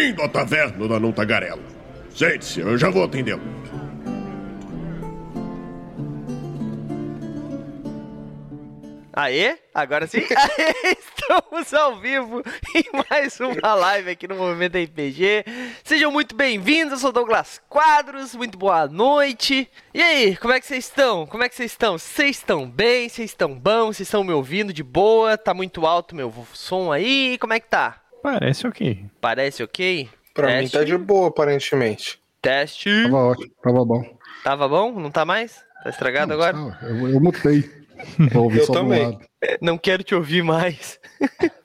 Bem-vindo à taverna da Não Tagarela. Sente-se, eu já vou atendê-lo. Aê, agora sim. Aê, estamos ao vivo em mais uma live aqui no Movimento RPG. Sejam muito bem-vindos, eu sou Douglas Quadros, muito boa noite. E aí, como é que vocês estão? Como é que vocês estão? Vocês estão bem? Vocês estão bons? Vocês estão me ouvindo de boa? Tá muito alto meu som aí? Como é que tá? Parece ok. Parece ok? Pra Teste. mim tá de boa, aparentemente. Teste. Tava ótimo, tava bom. Tava bom? Não tá mais? Tá estragado agora? Não, eu, eu mutei. Eu também. lado. Não quero te ouvir mais.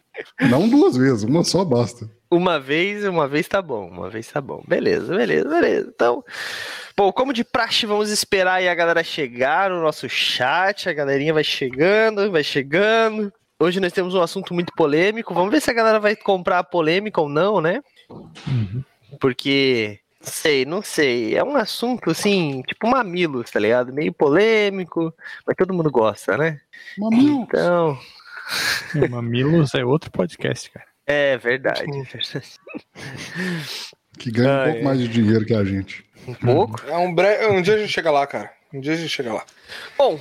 Não duas vezes, uma só basta. Uma vez, uma vez tá bom, uma vez tá bom. Beleza, beleza, beleza. Então, pô, como de praxe, vamos esperar aí a galera chegar no nosso chat. A galerinha vai chegando, vai chegando. Hoje nós temos um assunto muito polêmico. Vamos ver se a galera vai comprar a polêmica ou não, né? Porque, não sei, não sei. É um assunto assim, tipo mamilos, tá ligado? Meio polêmico, mas todo mundo gosta, né? Mamilo. Então, É, Mamilos é outro podcast, cara. é verdade. Que ganha um Ah, pouco é. mais de dinheiro que a gente. Um pouco. É um, bre... um dia a gente chega lá, cara. Um dia a gente chega lá. Bom,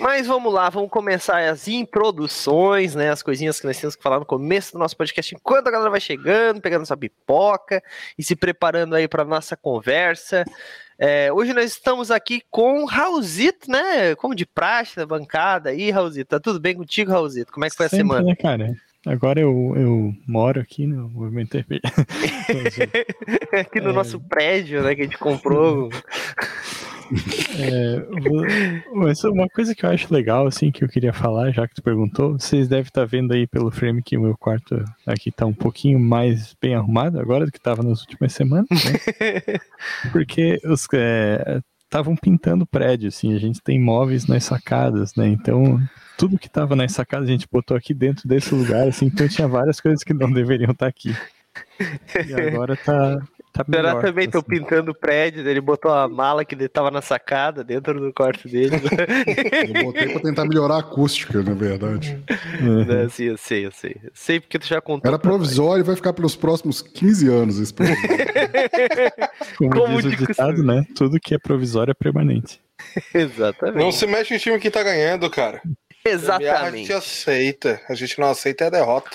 mas vamos lá, vamos começar as introduções, né? As coisinhas que nós temos que falar no começo do nosso podcast, enquanto a galera vai chegando, pegando sua pipoca e se preparando aí para nossa conversa. É, hoje nós estamos aqui com o Raulzito, né? Como de praxe da bancada aí, Raulzito. Tá tudo bem contigo, Raulzito? Como é que foi a Sempre, semana? né, cara? Agora eu, eu moro aqui no Movimento aqui no É. nosso prédio, né? Que a gente comprou. É, mas uma coisa que eu acho legal, assim, que eu queria falar, já que tu perguntou, vocês devem estar vendo aí pelo frame que o meu quarto aqui tá um pouquinho mais bem arrumado agora do que tava nas últimas semanas, né? Porque os estavam pintando prédio, assim, a gente tem móveis nas sacadas, né? Então, tudo que tava nas sacadas a gente botou aqui dentro desse lugar, assim, então tinha várias coisas que não deveriam estar aqui. E agora tá, tá Será melhor. também tô assim. pintando o prédio, ele botou a mala que ele tava na sacada dentro do quarto dele. Eu botei pra tentar melhorar a acústica, na verdade. Uhum. Né, Sim, eu sei, eu sei. Eu sei porque tu já contou. Era provisório e vai ficar pelos próximos 15 anos esse. Como, Como diz de o ditado, né? Tudo que é provisório é permanente. Exatamente. Não se mexe em time que tá ganhando, cara. A Exatamente. gente aceita. A gente não aceita é a derrota.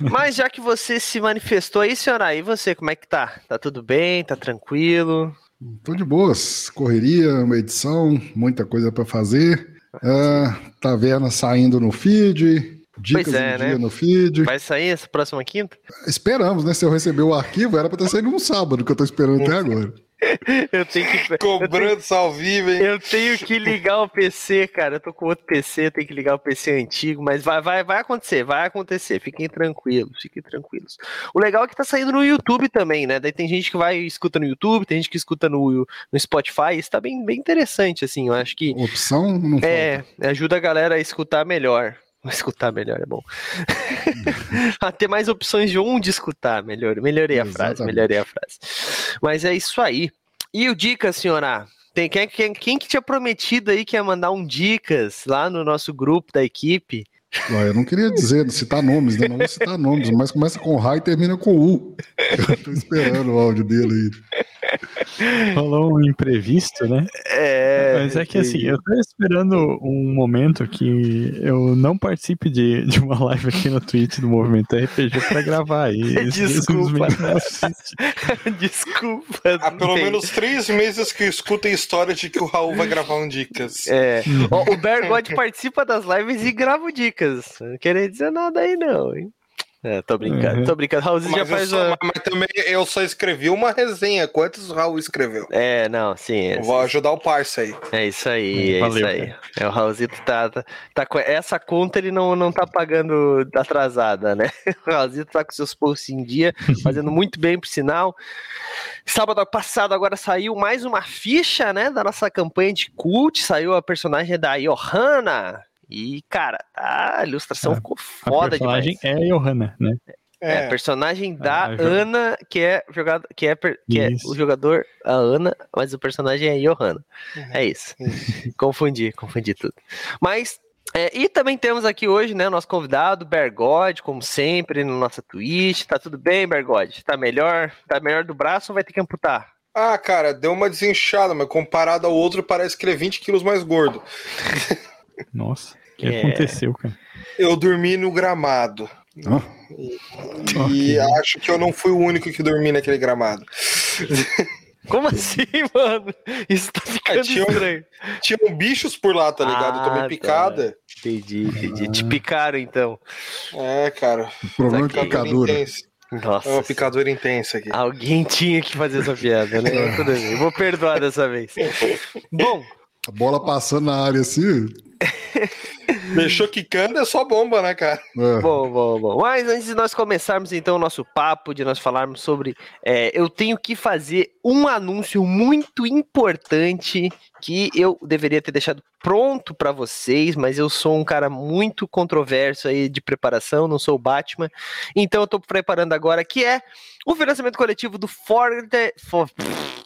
Mas já que você se manifestou aí, senhora, e você, como é que tá? Tá tudo bem? Tá tranquilo? Tô de boas. Correria, uma edição, muita coisa pra fazer. Ah, taverna saindo no feed. Dicas Pois é, do né? dia no feed. Vai sair essa próxima quinta? Esperamos, né? Se eu receber o arquivo, era pra ter saído no sábado, que eu tô esperando até agora. Eu tenho que. Cobrando ao vivo, hein? Eu tenho que ligar o PC, cara. Eu tô com outro PC, eu tenho que ligar o PC antigo, mas vai, vai, vai acontecer, vai acontecer. Fiquem tranquilos, fiquem tranquilos. O legal é que tá saindo no YouTube também, né? Daí tem gente que vai e escuta no YouTube, tem gente que escuta no, no Spotify. Isso tá bem, bem interessante, assim. Eu acho que Opção não falta. é, ajuda a galera a escutar melhor. Escutar melhor é bom. a ter mais opções de onde escutar. Melhor, melhorei a frase, Exatamente. melhorei a frase. Mas é isso aí. E o Dicas, senhora? Tem, quem, quem, quem que tinha prometido aí que ia mandar um Dicas lá no nosso grupo da equipe? Eu não queria dizer, citar nomes, né? Não vou citar nomes, mas começa com Ra e termina com U. Eu tô esperando o áudio dele aí. Rolou um imprevisto, né? É, Mas é que assim, eu tô esperando um momento que eu não participe de, de uma live aqui no Twitch do Movimento RPG pra gravar. E isso Desculpa. Desculpa. Há pelo menos três meses que eu escuto a história de que o Raul vai gravar um Dicas. É. Ó, o Bergode participa das lives e grava o dicas. Não queria dizer nada aí, não, hein? É, tô brincando, Uhum. tô brincando. Raul já eu faz só- a... mas também eu só escrevi uma resenha. Quantos o Raul escreveu? É, não, sim. É, Eu vou ajudar o parça aí. é isso aí, é Valeu, isso aí. É, o Raulzito tá, tá, tá com essa conta ele não, não tá pagando atrasada, né? O Raulzito tá com seus posts em dia, fazendo muito bem por sinal. Sábado passado agora saiu mais uma ficha, né, da nossa campanha de cult, saiu a personagem da Johanna. E, cara, a ilustração A- ficou A foda personagem demais. é a Johanna, né? É, É, a personagem da a Ana, que é jogado, que é, que é Isso. o jogador a Ana, mas o personagem é Johanna. Uhum. É isso. confundi, confundi tudo. Mas É, e também temos aqui hoje, né, o nosso convidado, Bergode, como sempre, no nossa Twitch. Tá tudo bem, Bergode? Tá melhor? Tá melhor do braço ou vai ter que amputar? Ah, cara, deu uma desinchada, mas comparado ao outro, parece que ele é 20 quilos mais gordo. Nossa, o que É. aconteceu, cara? Eu dormi no gramado. Ó, E acho que eu não fui o único que dormi naquele gramado. Como assim, mano? Isso tá ficando É, tinha um- estranho. Tinham bichos por lá, tá ligado? eu Ah, tomei tá. picada. Entendi, entendi. Te picaram, então. É, cara. problema de Saquei. picadura. intensa. Nossa. É uma picadura intensa aqui. Alguém tinha que fazer essa piada, né? Tudo bem, eu vou perdoar dessa vez. Bom, A bola passando na área assim. Deixou quicando é só bomba, né, cara? é. bom, bom, bom. Mas antes de nós começarmos então o nosso papo, de nós falarmos sobre. é, eu tenho que fazer um anúncio muito importante que eu deveria ter deixado pronto para vocês, mas eu sou um cara muito controverso aí de preparação, não sou o Batman. Então eu tô preparando agora, que é o financiamento coletivo do Forged, For,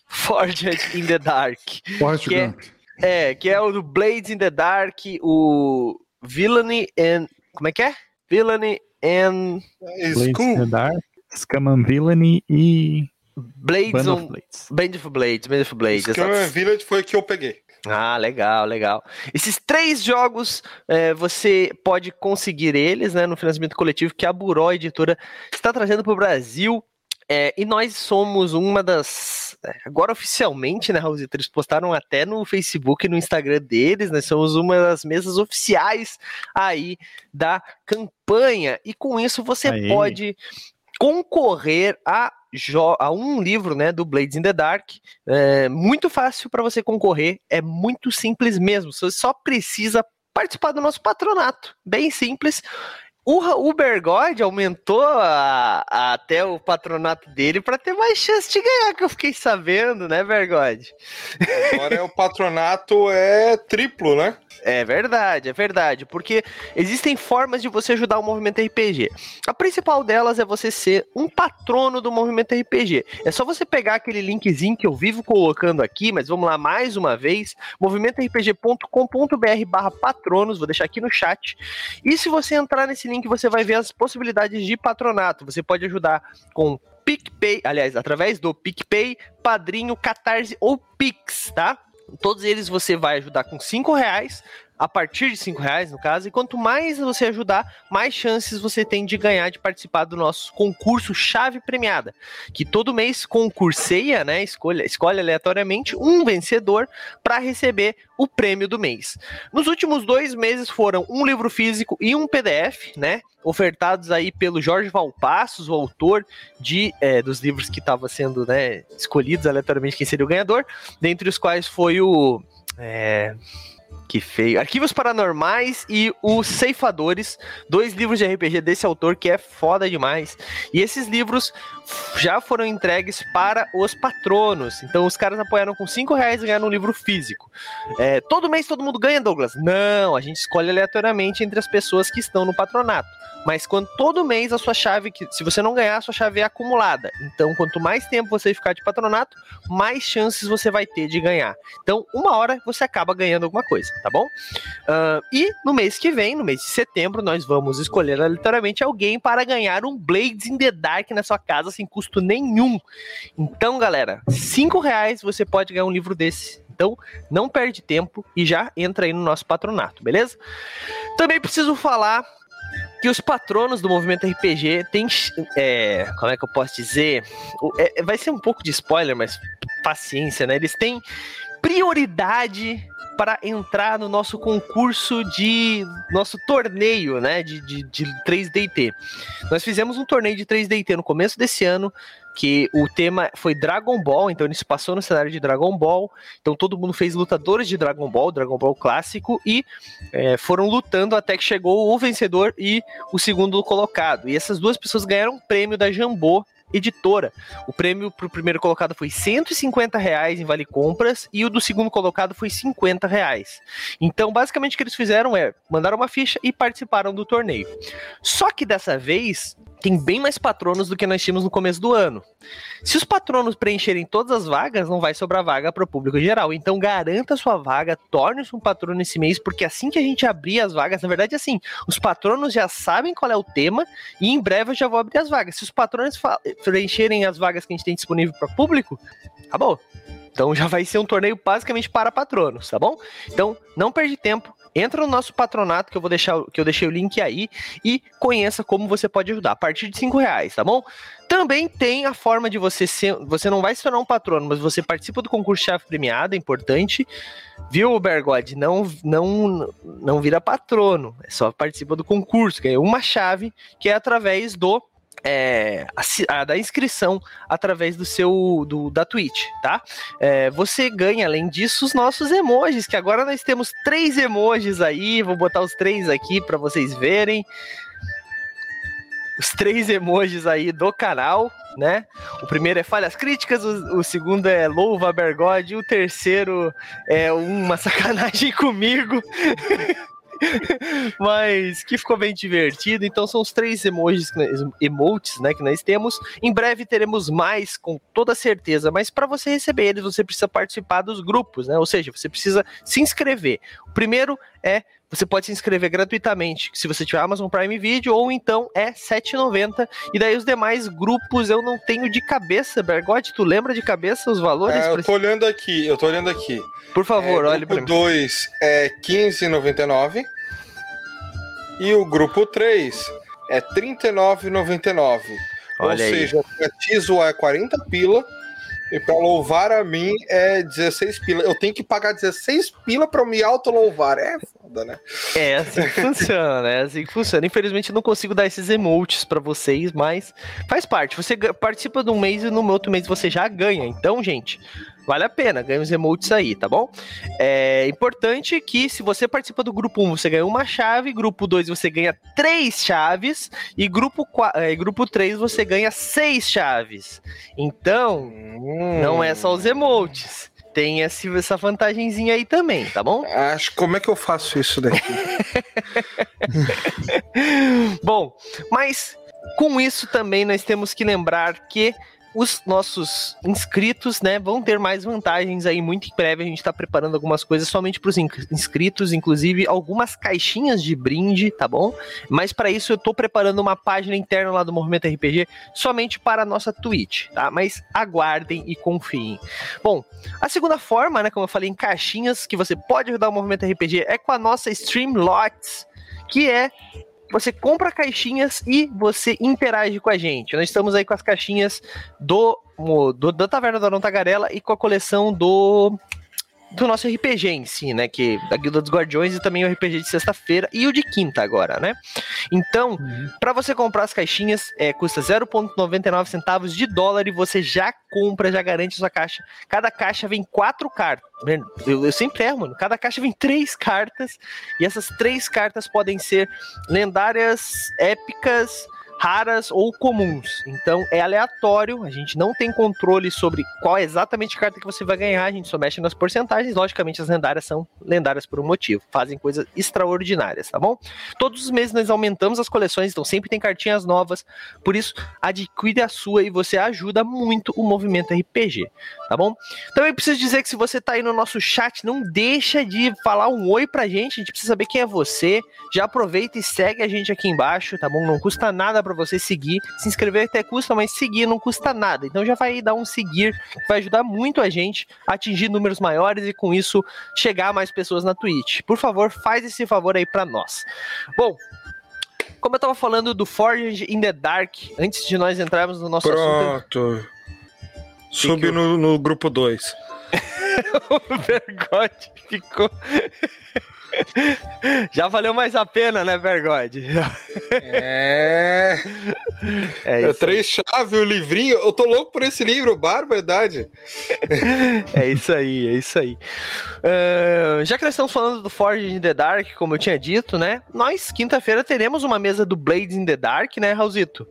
Forged in the Dark. Forrest é- Gump. É, que é o do Blades in the Dark, o Villainy and. Como é que é? Villainy and. Blades in the Dark, Scum Villainy e Blades Band of on. Blades. Band of Blades, Band of Blades. Scam exato. Village foi o que eu peguei. Ah, legal, legal. Esses três jogos é, você pode conseguir eles né, no financiamento coletivo que a Buró Editora está trazendo para o Brasil. É, e nós somos uma das. É, Agora, oficialmente, né, Raul? Eles postaram até no Facebook e no Instagram deles, nós somos uma das mesas oficiais aí da campanha. E com isso você Aê. pode concorrer a, a um livro né, do Blades in the Dark. É muito fácil para você concorrer, é muito simples mesmo. Você só precisa participar do nosso patronato. Bem simples. O, o Bergode aumentou a- a- até o patronato dele para ter mais chance de ganhar, que eu fiquei sabendo, né, Bergode? Agora é o patronato é triplo, né? É verdade, é verdade, porque existem formas de você ajudar o movimento RPG. A principal delas é você ser um patrono do movimento RPG. É só você pegar aquele linkzinho que eu vivo colocando aqui, mas vamos lá mais uma vez, movimentorpg.com.br barra patronos, vou deixar aqui no chat. E se você entrar nesse link, você vai ver as possibilidades de patronato. Você pode ajudar com PicPay, aliás, através do PicPay, Padrinho, Catarse ou Pix, tá? Todos eles você vai ajudar com 5 reais, a partir de 5 reais no caso, e quanto mais você ajudar, mais chances você tem de ganhar, de participar do nosso concurso Chave Premiada, que todo mês concurseia, né, escolhe, escolhe aleatoriamente um vencedor para receber o prêmio do mês. Nos últimos dois meses foram um livro físico e um PDF, né, ofertados aí pelo Jorge Valpassos, o autor de, eh, dos livros que estava sendo né, escolhidos aleatoriamente quem seria o ganhador, dentre os quais foi o. é, que feio. Arquivos Paranormais e os Ceifadores, dois livros de RPG desse autor que é foda demais. E esses livros já foram entregues para os patronos. Então os caras apoiaram com 5 reais e ganharam um livro físico. É, todo mês todo mundo ganha, Douglas? Não, a gente escolhe aleatoriamente entre as pessoas que estão no patronato. Mas quando todo mês a sua chave, se você não ganhar, a sua chave é acumulada. Então, quanto mais tempo você ficar de patronato, mais chances você vai ter de ganhar. Então, uma hora você acaba ganhando alguma coisa, tá bom? Ah, e no mês que vem, no mês de setembro, nós vamos escolher aleatoriamente alguém para ganhar um Blades in the Dark na sua casa sem custo nenhum. Então, galera, cinco reais você pode ganhar um livro desse. Então, não perde tempo e já entra aí no nosso patronato, beleza? Também preciso falar que os patronos do movimento RPG têm. é, como é que eu posso dizer? É- vai ser um pouco de spoiler, mas paciência, né? Eles têm prioridade para entrar no nosso concurso de. nosso torneio, né? De, de, de 3DT. Nós fizemos um torneio de 3DT no começo desse ano. Que o tema foi Dragon Ball, então ele se passou no cenário de Dragon Ball. Então todo mundo fez lutadores de Dragon Ball, Dragon Ball clássico, e é, foram lutando até que chegou o vencedor e o segundo colocado. E essas duas pessoas ganharam um prêmio da Jambô editora. O prêmio pro primeiro colocado foi 150 reais em vale compras e o do segundo colocado foi 50 reais. Então, basicamente, o que eles fizeram é mandaram uma ficha e participaram do torneio. Só que dessa vez tem bem mais patronos do que nós tínhamos no começo do ano. Se os patronos preencherem todas as vagas, não vai sobrar vaga para o público geral. Então garanta sua vaga, torne-se um patrono esse mês, porque assim que a gente abrir as vagas, na verdade assim, os patronos já sabem qual é o tema e em breve eu já vou abrir as vagas. Se os patronos preencherem as vagas que a gente tem disponível para público, acabou. Então já vai ser um torneio basicamente para patronos, tá bom? Então não perde tempo, entra no nosso patronato, que eu vou deixar, que eu deixei o link aí, e conheça como você pode ajudar, a partir de 5 reais, tá bom? Também tem a forma de você ser. Você não vai se tornar um patrono, mas você participa do concurso chave premiado, é importante. Viu, Bergode? Não, não, não vira patrono. É só participa do concurso. Ganha uma chave que é através do é, a, a, da inscrição através do seu do, da Twitch, tá? É, você ganha, além disso, os nossos emojis, que agora nós temos três emojis aí. Vou botar os três aqui para vocês verem. Os três emojis aí do canal, né? O primeiro é falhas críticas, o, o segundo é louva Bergode, o terceiro é uma sacanagem comigo. Mas que ficou bem divertido. Então são os três emojis, emotes, né, que nós temos. Em breve teremos mais, com toda certeza. Mas para você receber eles, você precisa participar dos grupos, né? Ou seja, você precisa se inscrever. O primeiro é você pode se inscrever gratuitamente se você tiver Amazon Prime Video ou então é 7,90 e daí os demais grupos eu não tenho de cabeça, Bergotti, tu lembra de cabeça os valores? É, eu tô olhando aqui, eu tô olhando aqui. Por favor, é, olhe para mim. O grupo 2 é 15,99 e o grupo 3 é 39,99. Ou seja, o Tizo é 40 pila e para louvar a mim é 16 pila. Eu tenho que pagar 16 pila para me auto-louvar. É foda, né? É assim que funciona, é assim que funciona. Infelizmente não consigo dar esses emotes para vocês, mas faz parte. Você participa de um mês e no outro mês você já ganha. Então, gente, vale a pena, ganha os emotes aí, tá bom? É importante que se você participa do grupo 1, você ganha uma chave, grupo 2 você ganha três chaves e grupo 4, é, grupo 3 você ganha seis chaves. Então, hum. não é só os emotes tem essa vantagenzinha aí também, tá bom? Acho como é que eu faço isso daqui? bom, mas com isso também nós temos que lembrar que os nossos inscritos, né, vão ter mais vantagens aí muito em breve. A gente está preparando algumas coisas somente para os inscritos, inclusive algumas caixinhas de brinde, tá bom? Mas para isso eu estou preparando uma página interna lá do Movimento RPG somente para a nossa Twitch, tá? Mas aguardem e confiem. Bom, a segunda forma, né, como eu falei, em caixinhas que você pode ajudar o Movimento RPG é com a nossa Streamlots, que é você compra caixinhas e você interage com a gente. Nós estamos aí com as caixinhas do, do da Taverna da Tagarela e com a coleção do do nosso RPG em si, né? Que da Guilda dos Guardiões e também o RPG de sexta-feira e o de quinta agora, né? Então, uhum. para você comprar as caixinhas, é, custa 0,99 centavos de dólar e você já compra, já garante sua caixa. Cada caixa vem quatro cartas. Eu, eu sempre erro, mano. Cada caixa vem três cartas e essas três cartas podem ser lendárias, épicas raras ou comuns. Então é aleatório, a gente não tem controle sobre qual é exatamente a carta que você vai ganhar, a gente só mexe nas porcentagens. Logicamente, as lendárias são lendárias por um motivo, fazem coisas extraordinárias, tá bom? Todos os meses nós aumentamos as coleções, então sempre tem cartinhas novas, por isso adquire a sua e você ajuda muito o movimento RPG, tá bom? Também preciso dizer que se você tá aí no nosso chat, não deixa de falar um oi pra gente, a gente precisa saber quem é você. Já aproveita e segue a gente aqui embaixo, tá bom? Não custa nada para você seguir. Se inscrever até custa, mas seguir não custa nada. Então já vai dar um seguir, vai ajudar muito a gente a atingir números maiores e com isso chegar a mais pessoas na Twitch. Por favor, faz esse favor aí para nós. Bom, como eu tava falando do Forge in the Dark, antes de nós entrarmos no nosso Pronto. assunto. Sub no, no grupo 2. o Vergote ficou. Já valeu mais a pena, né, Vergode? É. É, é três chaves, o livrinho. Eu tô louco por esse livro, barbaridade. é isso aí, é isso aí. Uh, já que nós estamos falando do Forge in the Dark, como eu tinha dito, né? Nós, quinta-feira, teremos uma mesa do Blades in the Dark, né, Raulzito?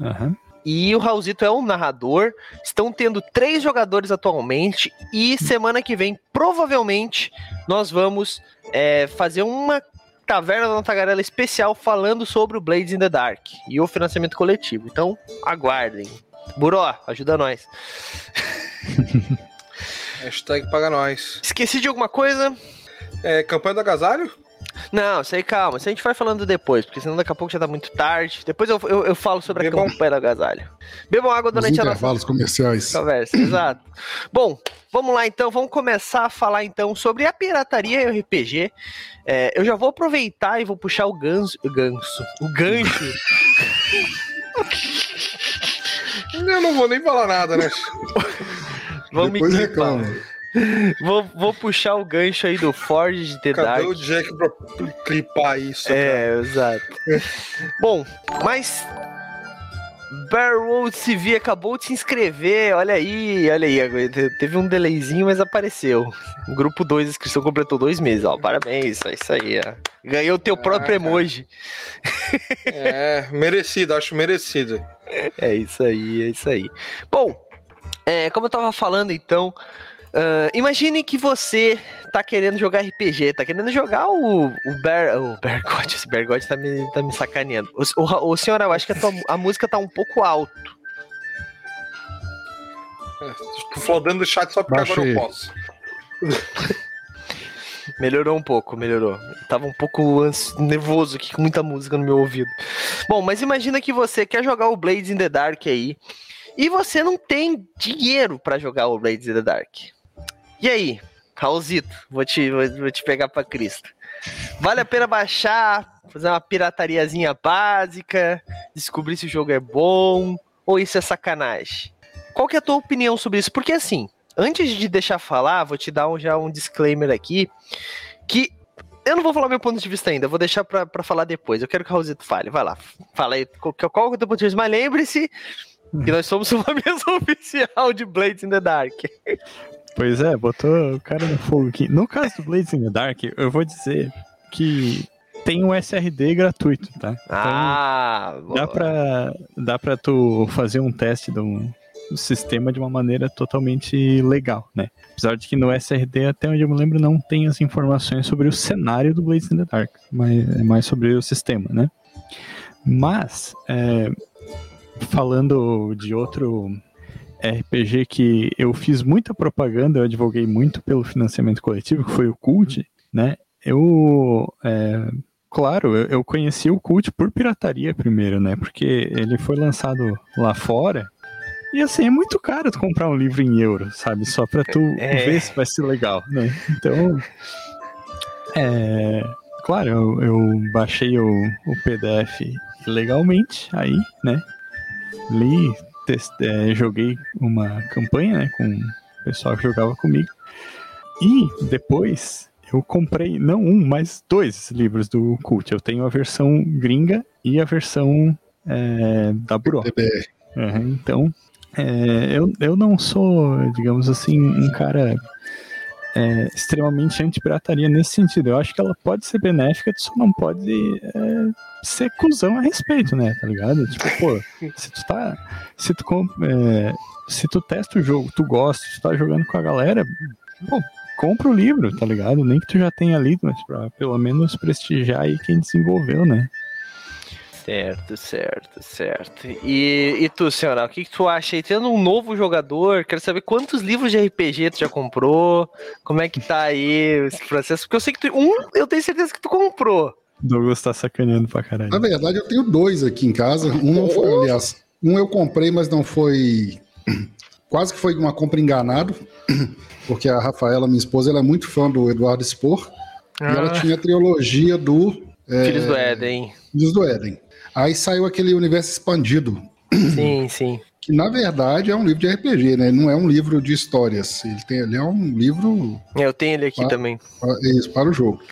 Aham. Uhum. E o Raulzito é o narrador. Estão tendo três jogadores atualmente e semana que vem, provavelmente, nós vamos é, fazer uma Taverna da Tagarela especial falando sobre o Blades in the Dark e o financiamento coletivo. Então, aguardem. Buró, ajuda nós. Hashtag paga nós. Esqueci de alguma coisa? É, campanha do agasalho? Não, sei, calma. Isso a gente vai falando depois, porque senão daqui a pouco já tá muito tarde. Depois eu, eu, eu falo sobre Bebam. a campanha do agasalho. Bebam água durante Os a nossa comerciais. conversa. Exato. Bom, vamos lá então. Vamos começar a falar então sobre a pirataria e o RPG. É, eu já vou aproveitar e vou puxar o ganso. O ganso. O gancho. eu não vou nem falar nada, né? Vamos Depois reclama. Vou, vou, puxar o gancho aí do Forge de The Cadê Dark. o Jack pra clipar isso? É, cara? exato. Bom, mas Barrow CV acabou de se inscrever, olha aí, olha aí, teve um delayzinho, mas apareceu. grupo 2, inscrição completou dois meses, ó, parabéns, é isso aí, ó. Ganhou o teu próprio ah, emoji. É, merecido, acho merecido. É isso aí, é isso aí. Bom, é, como eu tava falando então, Uh, imagine que você tá querendo jogar RPG, tá querendo jogar o, o Bear. O Bergot, esse Bergot tá me, tá me sacaneando. O, o, o senhor, eu acho que a, tua, a música tá um pouco alto. É, tô flodando o chat só porque Baixei. agora eu posso. Melhorou um pouco, melhorou. tava um pouco nervoso aqui com muita música no meu ouvido. Bom, mas imagina que você quer jogar o Blades in the Dark aí. E você não tem dinheiro para jogar o Blades in the Dark. E aí, Raulzito, vou te, vou, vou te pegar pra Cristo. Vale a pena baixar, fazer uma piratariazinha básica, descobrir se o jogo é bom, ou isso é sacanagem? Qual que é a tua opinião sobre isso? Porque assim, antes de deixar falar, vou te dar um, já um disclaimer aqui, que eu não vou falar meu ponto de vista ainda, vou deixar pra, pra falar depois. Eu quero que o Raulzito fale, vai lá. Fala aí qual, qual é o teu ponto de vista, mas lembre-se que nós somos uma mesa oficial de Blades in the Dark. Pois é, botou o cara no fogo aqui. No caso do Blades in the Dark, eu vou dizer que tem um SRD gratuito, tá? Então, ah, dá pra, dá pra tu fazer um teste do, do, sistema de uma maneira totalmente legal, né? Apesar de que no SRD, até onde eu me lembro, não tem as informações sobre o cenário do Blades in the Dark, mas é mais sobre o sistema, né? Mas, é, falando de outro RPG que eu fiz muita propaganda, eu advoguei muito pelo financiamento coletivo, que foi o Cult, né? Eu, é, claro, eu, conheci o Cult por pirataria primeiro, né? Porque ele foi lançado lá fora e assim, é muito caro tu comprar um livro em euro, sabe? Só pra tu é. ver se vai ser legal, né? Então, é, claro, eu, eu baixei o, o PDF legalmente aí, né? Li, é, joguei uma campanha né, com o pessoal que jogava comigo. E depois eu comprei, não um, mas dois livros do Cult. Eu tenho a versão gringa e a versão é, da Buró. Uhum, então, é, eu, eu não sou, digamos assim, um cara é, extremamente anti-pirataria nesse sentido. Eu acho que ela pode ser benéfica, tu só não pode é, ser cuzão a respeito, né? Tá ligado? Tipo, pô, se tu tá. Se tu, é, se tu testa o jogo, tu gosta, tu tá jogando com a galera, pô, compra o livro, tá ligado? Nem que tu já tenha lido, mas pra pelo menos prestigiar aí quem desenvolveu, né? Certo, certo, certo. E, e tu, senhora, o que, que tu acha aí? Tendo um novo jogador, quero saber quantos livros de RPG tu já comprou, como é que tá aí esse processo, porque eu sei que tu, um, eu tenho certeza que tu comprou. Douglas tá sacaneando pra caralho. Na verdade, eu tenho dois aqui em casa. Um não foi, aliás, um eu comprei, mas não foi. Quase que foi uma compra enganado, porque a Rafaela, minha esposa, ela é muito fã do Eduardo Spor. Ah. E ela ah. tinha a trilogia do. É... Filhos do Éden. Filhos do Éden. Aí saiu aquele universo expandido. Sim, sim. Que na verdade é um livro de RPG, né? Não é um livro de histórias. Ele, tem, ele é um livro. Eu tenho ele aqui para, também. Para, isso, para o jogo.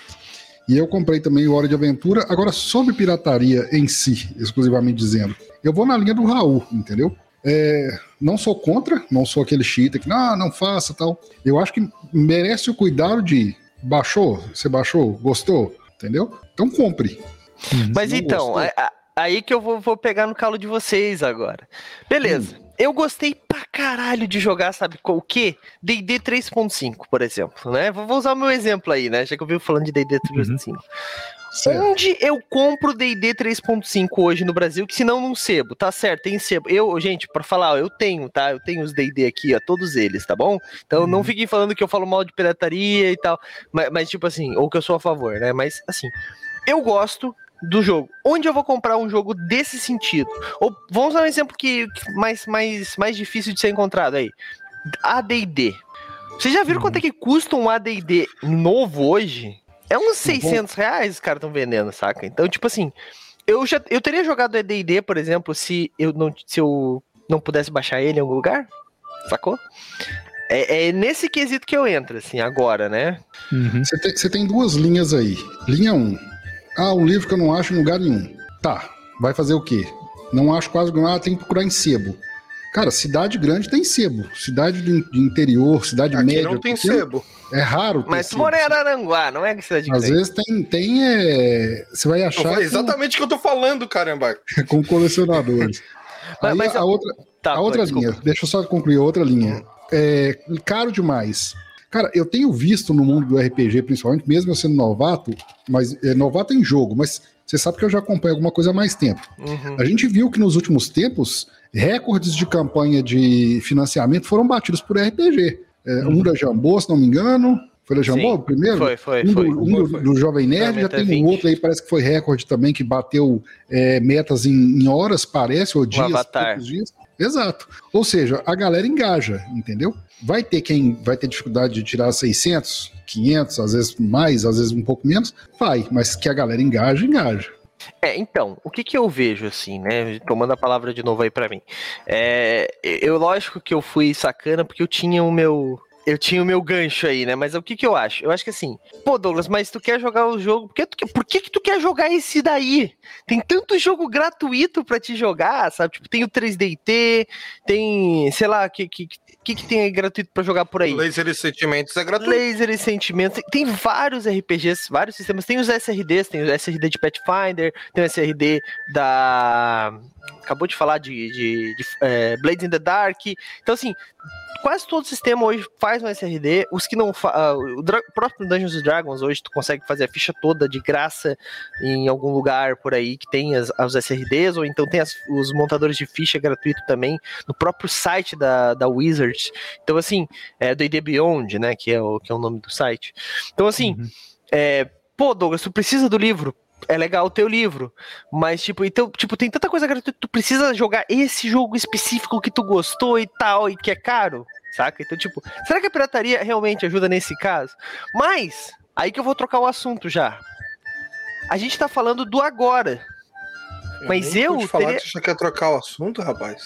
E eu comprei também o Hora de Aventura. Agora, sobre pirataria em si, exclusivamente dizendo, eu vou na linha do Raul, entendeu? É, não sou contra, não sou aquele cheater que não, não faça tal. Eu acho que merece o cuidado de baixou, você baixou, gostou, entendeu? Então compre. Mas então, a, aí que eu vou, vou pegar no calo de vocês agora. Beleza. Hum. Eu gostei pra caralho de jogar, sabe o quê? D&D 3.5, por exemplo, né? Vou usar o meu exemplo aí, né? Já que eu vi falando de D&D 3.5. Uhum. Certo. Onde eu compro D&D 3.5 hoje no Brasil, que se não sebo, tá certo, tem sebo. Eu, gente, para falar, eu tenho, tá? Eu tenho os D&D aqui, ó, todos eles, tá bom? Então uhum. não fiquem falando que eu falo mal de pirataria e tal, mas, mas tipo assim, ou que eu sou a favor, né? Mas assim, eu gosto do jogo. Onde eu vou comprar um jogo desse sentido? Ou vamos dar um exemplo que mais mais mais difícil de ser encontrado aí. AD&D. Vocês já viram uhum. quanto é que custa um AD&D novo hoje? É uns 600 reais os caras estão vendendo, saca? Então, tipo assim, eu já eu teria jogado ED&D, por exemplo, se eu não se eu não pudesse baixar ele em algum lugar, sacou? É, é nesse quesito que eu entro, assim, agora, né? Uhum. Você, tem, você tem duas linhas aí. Linha 1. Um. Ah, um livro que eu não acho em lugar nenhum. Tá, vai fazer o quê? Não acho quase nada, tem que procurar em sebo. Cara, cidade grande tem sebo. Cidade de interior, cidade Aqui média. não tem sebo. É raro. Mas tu mora em Araranguá, não é que cidade Às vezes tem, tem é... você vai achar. Exatamente o com... que eu tô falando, caramba. com colecionadores. Aí mas, a, a outra, tá, a outra linha, deixa eu só concluir a outra linha. É caro demais. Cara, eu tenho visto no mundo do RPG, principalmente, mesmo eu sendo novato, mas é, novato em jogo, mas você sabe que eu já acompanho alguma coisa há mais tempo. Uhum. A gente viu que nos últimos tempos, recordes de campanha de financiamento foram batidos por RPG. É, uhum. Um da Jambô, se não me engano. Foi da Jambô o primeiro? Foi, foi. Um, foi, do, um do, do, Jovem Nerd, já tem um outro aí, parece que foi recorde também, que bateu é, metas em, em, horas, parece, ou dias. dias. Exato. Ou seja, a galera engaja, entendeu? Vai ter quem vai ter dificuldade de tirar 600, 500, às vezes mais, às vezes um pouco menos, vai, mas que a galera engaja, engaja. É, então, o que que eu vejo assim, né? Tomando a palavra de novo aí para mim. É, eu, lógico que eu fui sacana porque eu tinha o meu eu tinha o meu gancho aí, né? Mas o que que eu acho? Eu acho que assim, pô, Douglas, mas tu quer jogar o jogo, por que, tu, por que que tu quer jogar esse daí? Tem tanto jogo gratuito para te jogar, sabe? Tipo, tem o 3DT, tem, sei lá, que, que, que, que tem aí gratuito para jogar por aí? Laser e Sentimentos é gratuito. Laser e Sentimentos. Tem vários RPGs, vários sistemas. Tem os SRDs, tem o SRD de Pathfinder, tem o SRD da. Acabou de falar de, de, de é, Blades in the Dark. Então, assim, quase todo sistema hoje faz um SRD. Os que não. Uh, o próprio Dungeons Dragons hoje tu consegue fazer a ficha toda de graça em algum lugar por aí que tem as, as SRDs, ou então tem as, os montadores de ficha gratuito também no próprio site da, da Wizards. Então, assim, é D&D Beyond, né, que é, o, que é o nome do site. Então, assim, uhum. é, pô, Douglas, tu precisa do livro? É legal o teu livro. Mas, tipo, então, tipo, tem tanta coisa gratuita, tu precisa jogar esse jogo específico que tu gostou e tal, e que é caro, saca? Então, tipo, será que a pirataria realmente ajuda nesse caso? Mas, aí que eu vou trocar o assunto já. A gente tá falando do agora. Eu mas eu. Falar teria... que você quer trocar o assunto, rapaz?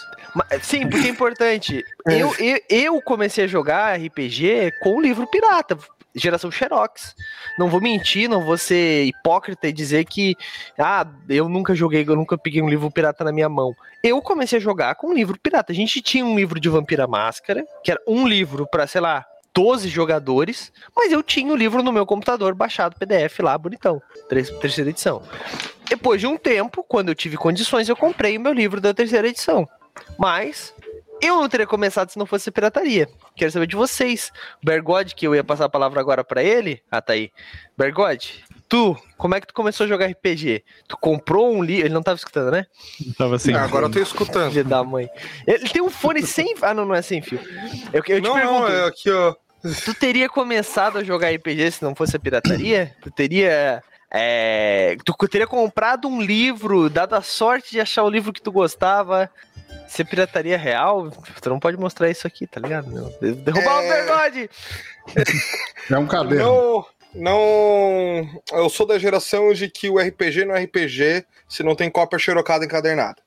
Sim, porque é importante. eu, eu, eu comecei a jogar RPG com o livro pirata geração Xerox. Não vou mentir, não vou ser hipócrita e dizer que, ah, eu nunca joguei, eu nunca peguei um livro pirata na minha mão. Eu comecei a jogar com um livro pirata. A gente tinha um livro de Vampira Máscara, que era um livro para, sei lá, 12 jogadores, mas eu tinha o livro no meu computador baixado PDF lá, bonitão, terceira edição. Depois de um tempo, quando eu tive condições, eu comprei o meu livro da terceira edição. Mas eu não teria começado se não fosse pirataria. Quero saber de vocês. Bergode, que eu ia passar a palavra agora para ele. Ah, tá aí. Bergode, tu, como é que tu começou a jogar RPG? Tu comprou um livro. Ele não tava escutando, né? Tava sem ah, Agora eu tô escutando. Filho da mãe. Ele tem um fone sem. Ah, não, não é sem fio. Eu, eu te não, pergunto. Não, é aqui, ó. Tu teria começado a jogar RPG se não fosse a pirataria? Tu teria. É, tu teria comprado um livro, dado a sorte de achar o livro que tu gostava, ser pirataria real, tu não pode mostrar isso aqui, tá ligado? Derrubar é... o bigode! É um caderno. Não, não. Eu sou da geração de que o RPG não é RPG se não tem cópia xerocada encadernada.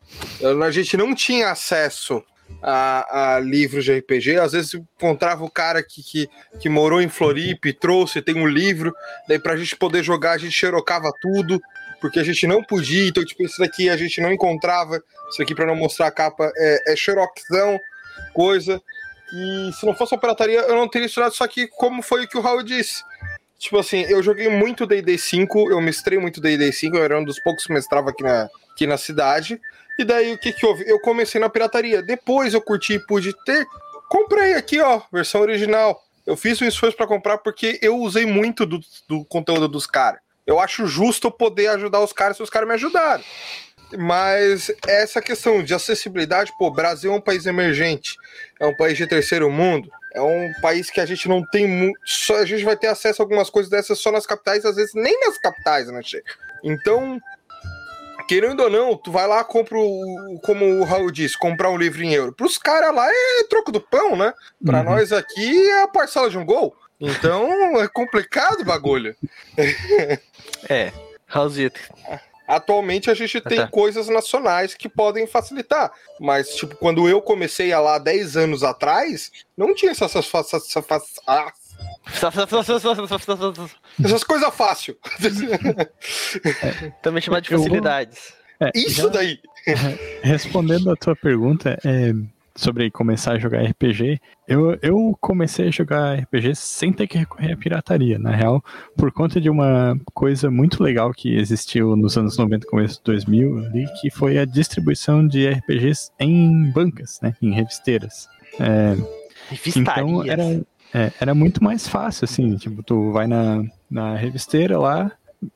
A gente não tinha acesso a, a, livros de RPG. Às vezes encontrava o cara que, que, que morou em Floripe, trouxe, tem um livro, daí pra gente poder jogar, a gente xerocava tudo porque a gente não podia, então, tipo, isso daqui a gente não encontrava, isso aqui para não mostrar a capa é, é xeroxão, coisa. E se não fosse a pirataria, eu não teria estudado, só que como foi o que o Raul disse, Tipo assim, eu joguei muito D&D 5, eu mestrei muito D&D 5, eu era um dos poucos que mestrava aqui na, aqui na cidade. E daí o que que houve? Eu comecei na pirataria. Depois eu curti e pude ter. Comprei aqui, ó, versão original. Eu fiz um esforço para comprar porque eu usei muito do, do conteúdo dos caras. Eu acho justo eu poder ajudar os caras se os caras me ajudaram. Mas essa questão de acessibilidade, pô, Brasil é um país emergente, é um país de terceiro mundo, é um país que a gente não tem muito. Só a gente vai ter acesso a algumas coisas dessas só nas capitais, às vezes nem nas capitais, né, Che? Então, querendo ou não, tu vai lá, compra o, como o Raul disse, comprar um livro em euro. Pros caras lá é troco do pão, né? Pra uhum. nós aqui é a parcela de um gol. Então é complicado o bagulho. é, Raulzito. Atualmente a gente tem tá. coisas nacionais que podem facilitar. Mas, tipo, quando eu comecei a lá 10 anos atrás, não tinha essas, essas, essas, essas coisas fáceis. É, também chamado de facilidades. É, Isso já, daí. Respondendo a tua pergunta, é, sobre começar a jogar RPG, eu, eu comecei a jogar RPG sem ter que recorrer à pirataria, na real, por conta de uma coisa muito legal que existiu nos anos 90, começo de 2000, ali, que foi a distribuição de RPGs em bancas, né, em revisteiras. É, então era, é, era muito mais fácil, assim, tipo, tu vai na, na revisteira lá,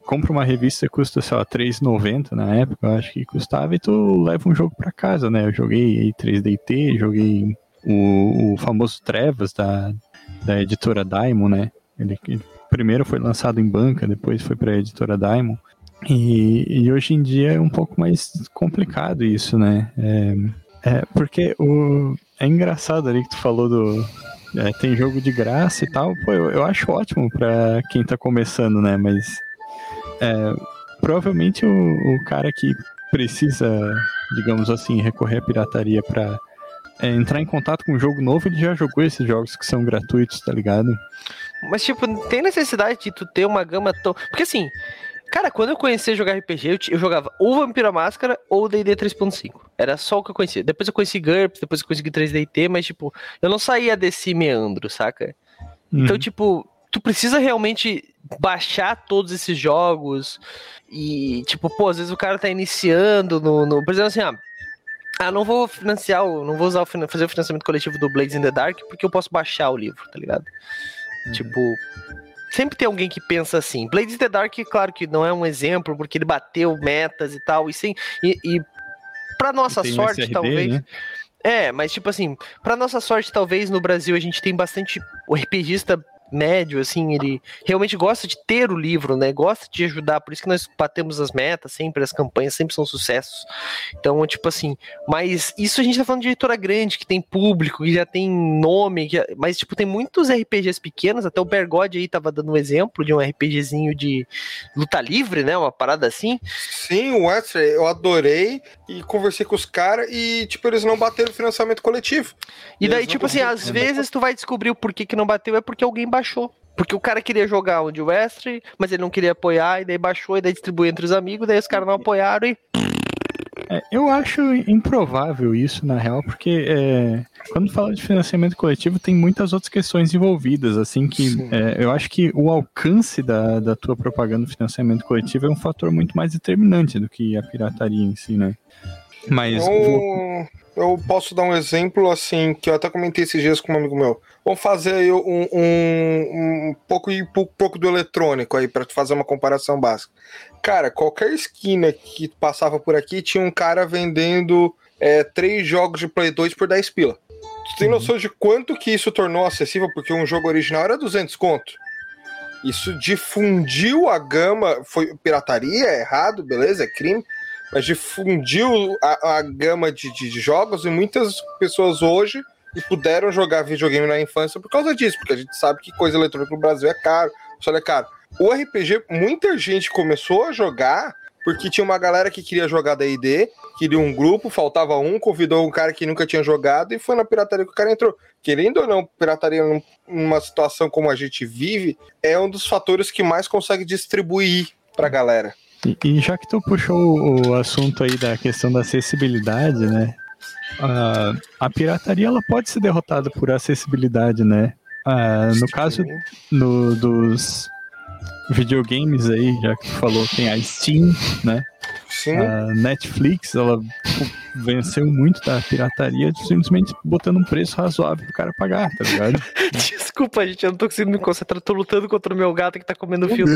compra uma revista custa, sei lá, 3,90 na época, eu acho que custava, e tu leva um jogo para casa, né? Eu joguei 3DT, joguei o, o, famoso Trevas da, da editora Daimon, né? Ele, ele, primeiro foi lançado em banca, depois foi para a editora Daimon. E, e, hoje em dia é um pouco mais complicado isso, né? É, é porque o, é engraçado ali que tu falou do. É, tem jogo de graça e tal. Pô, eu, eu acho ótimo para quem tá começando, né? Mas é, provavelmente o, o, cara que precisa, digamos assim, recorrer à pirataria para é, entrar em contato com um jogo novo, ele já jogou esses jogos que são gratuitos, tá ligado? Mas, tipo, tem necessidade de tu ter uma gama tão. Porque assim, cara, quando eu conheci a jogar RPG, eu, eu jogava ou Vampira Máscara ou DD 3.5. Era só o que eu conhecia. Depois eu conheci GURPS, depois eu consegui 3DT, mas, tipo, eu não saía desse meandro, saca? Então, uhum. tipo, tu precisa realmente baixar todos esses jogos e, tipo, pô, às vezes o cara tá iniciando no. no por exemplo, assim, ah, ah, não vou financiar, não vou usar o, fazer o financiamento coletivo do Blades in the Dark porque eu posso baixar o livro, tá ligado? Uhum. Tipo, sempre tem alguém que pensa assim. Blades in the Dark, claro que não é um exemplo, porque ele bateu metas e tal, e sim, e, e pra nossa sorte, SRD, talvez. Né? É, mas tipo assim, pra nossa sorte, talvez no Brasil a gente tem bastante o RPGista médio, assim, ele realmente gosta de ter o livro, né? Gosta de ajudar, por isso que nós batemos as metas, sempre as campanhas sempre são sucessos. Então, tipo assim, mas isso a gente tá falando de editora grande, que tem público, que já tem nome, que, mas tipo, tem muitos RPGs pequenos, até o Bergode aí tava dando um exemplo de um RPGzinho de luta livre, né? Uma parada assim. Sim, o Wesley, eu adorei e conversei com os caras e, tipo, eles não bateram financiamento coletivo. E daí, tipo assim, às vezes tu vai descobrir o porquê que não bateu, é porque alguém baixou. Porque o cara queria jogar onde o West, mas ele não queria apoiar, e daí baixou, e daí distribuiu entre os amigos, daí os caras não apoiaram e. É, eu acho improvável isso, na real, porque é, quando fala de financiamento coletivo, tem muitas outras questões envolvidas, assim, que é, eu acho que o alcance da, da tua propaganda no financiamento coletivo é um fator muito mais determinante do que a pirataria em si, né? Mas. Eu, eu posso dar um exemplo, assim, que eu até comentei esses dias com um amigo meu. Vamos fazer aí um, um, um pouco, um pouco do eletrônico aí, para fazer uma comparação básica. Cara, qualquer esquina que passava por aqui tinha um cara vendendo é, três jogos de Play 2 por 10 pila. Tu tem uhum. noção de quanto que isso tornou acessível? Porque um jogo original era 200 conto. Isso difundiu a gama. Foi pirataria, é errado, beleza, é crime. Mas difundiu a, a gama de, de, de jogos e muitas pessoas hoje puderam jogar videogame na infância por causa disso, porque a gente sabe que coisa eletrônica no Brasil é caro, só é caro. O RPG, muita gente começou a jogar porque tinha uma galera que queria jogar D&D, queria um grupo, faltava um, convidou um cara que nunca tinha jogado e foi na pirataria que o cara entrou. Querendo ou não, pirataria numa situação como a gente vive, é um dos fatores que mais consegue distribuir pra galera. E, e já que tu puxou o assunto aí da questão da acessibilidade, né? a, a pirataria ela pode ser derrotada por acessibilidade, né? Uh, no caso no, dos videogames aí, já que tu falou, tem a Steam, né? Sim. A Netflix, ela venceu muito da pirataria simplesmente botando um preço razoável pro cara pagar, tá ligado? Desculpa, gente, eu não tô conseguindo me concentrar. Tô lutando contra o meu gato que tá comendo fio.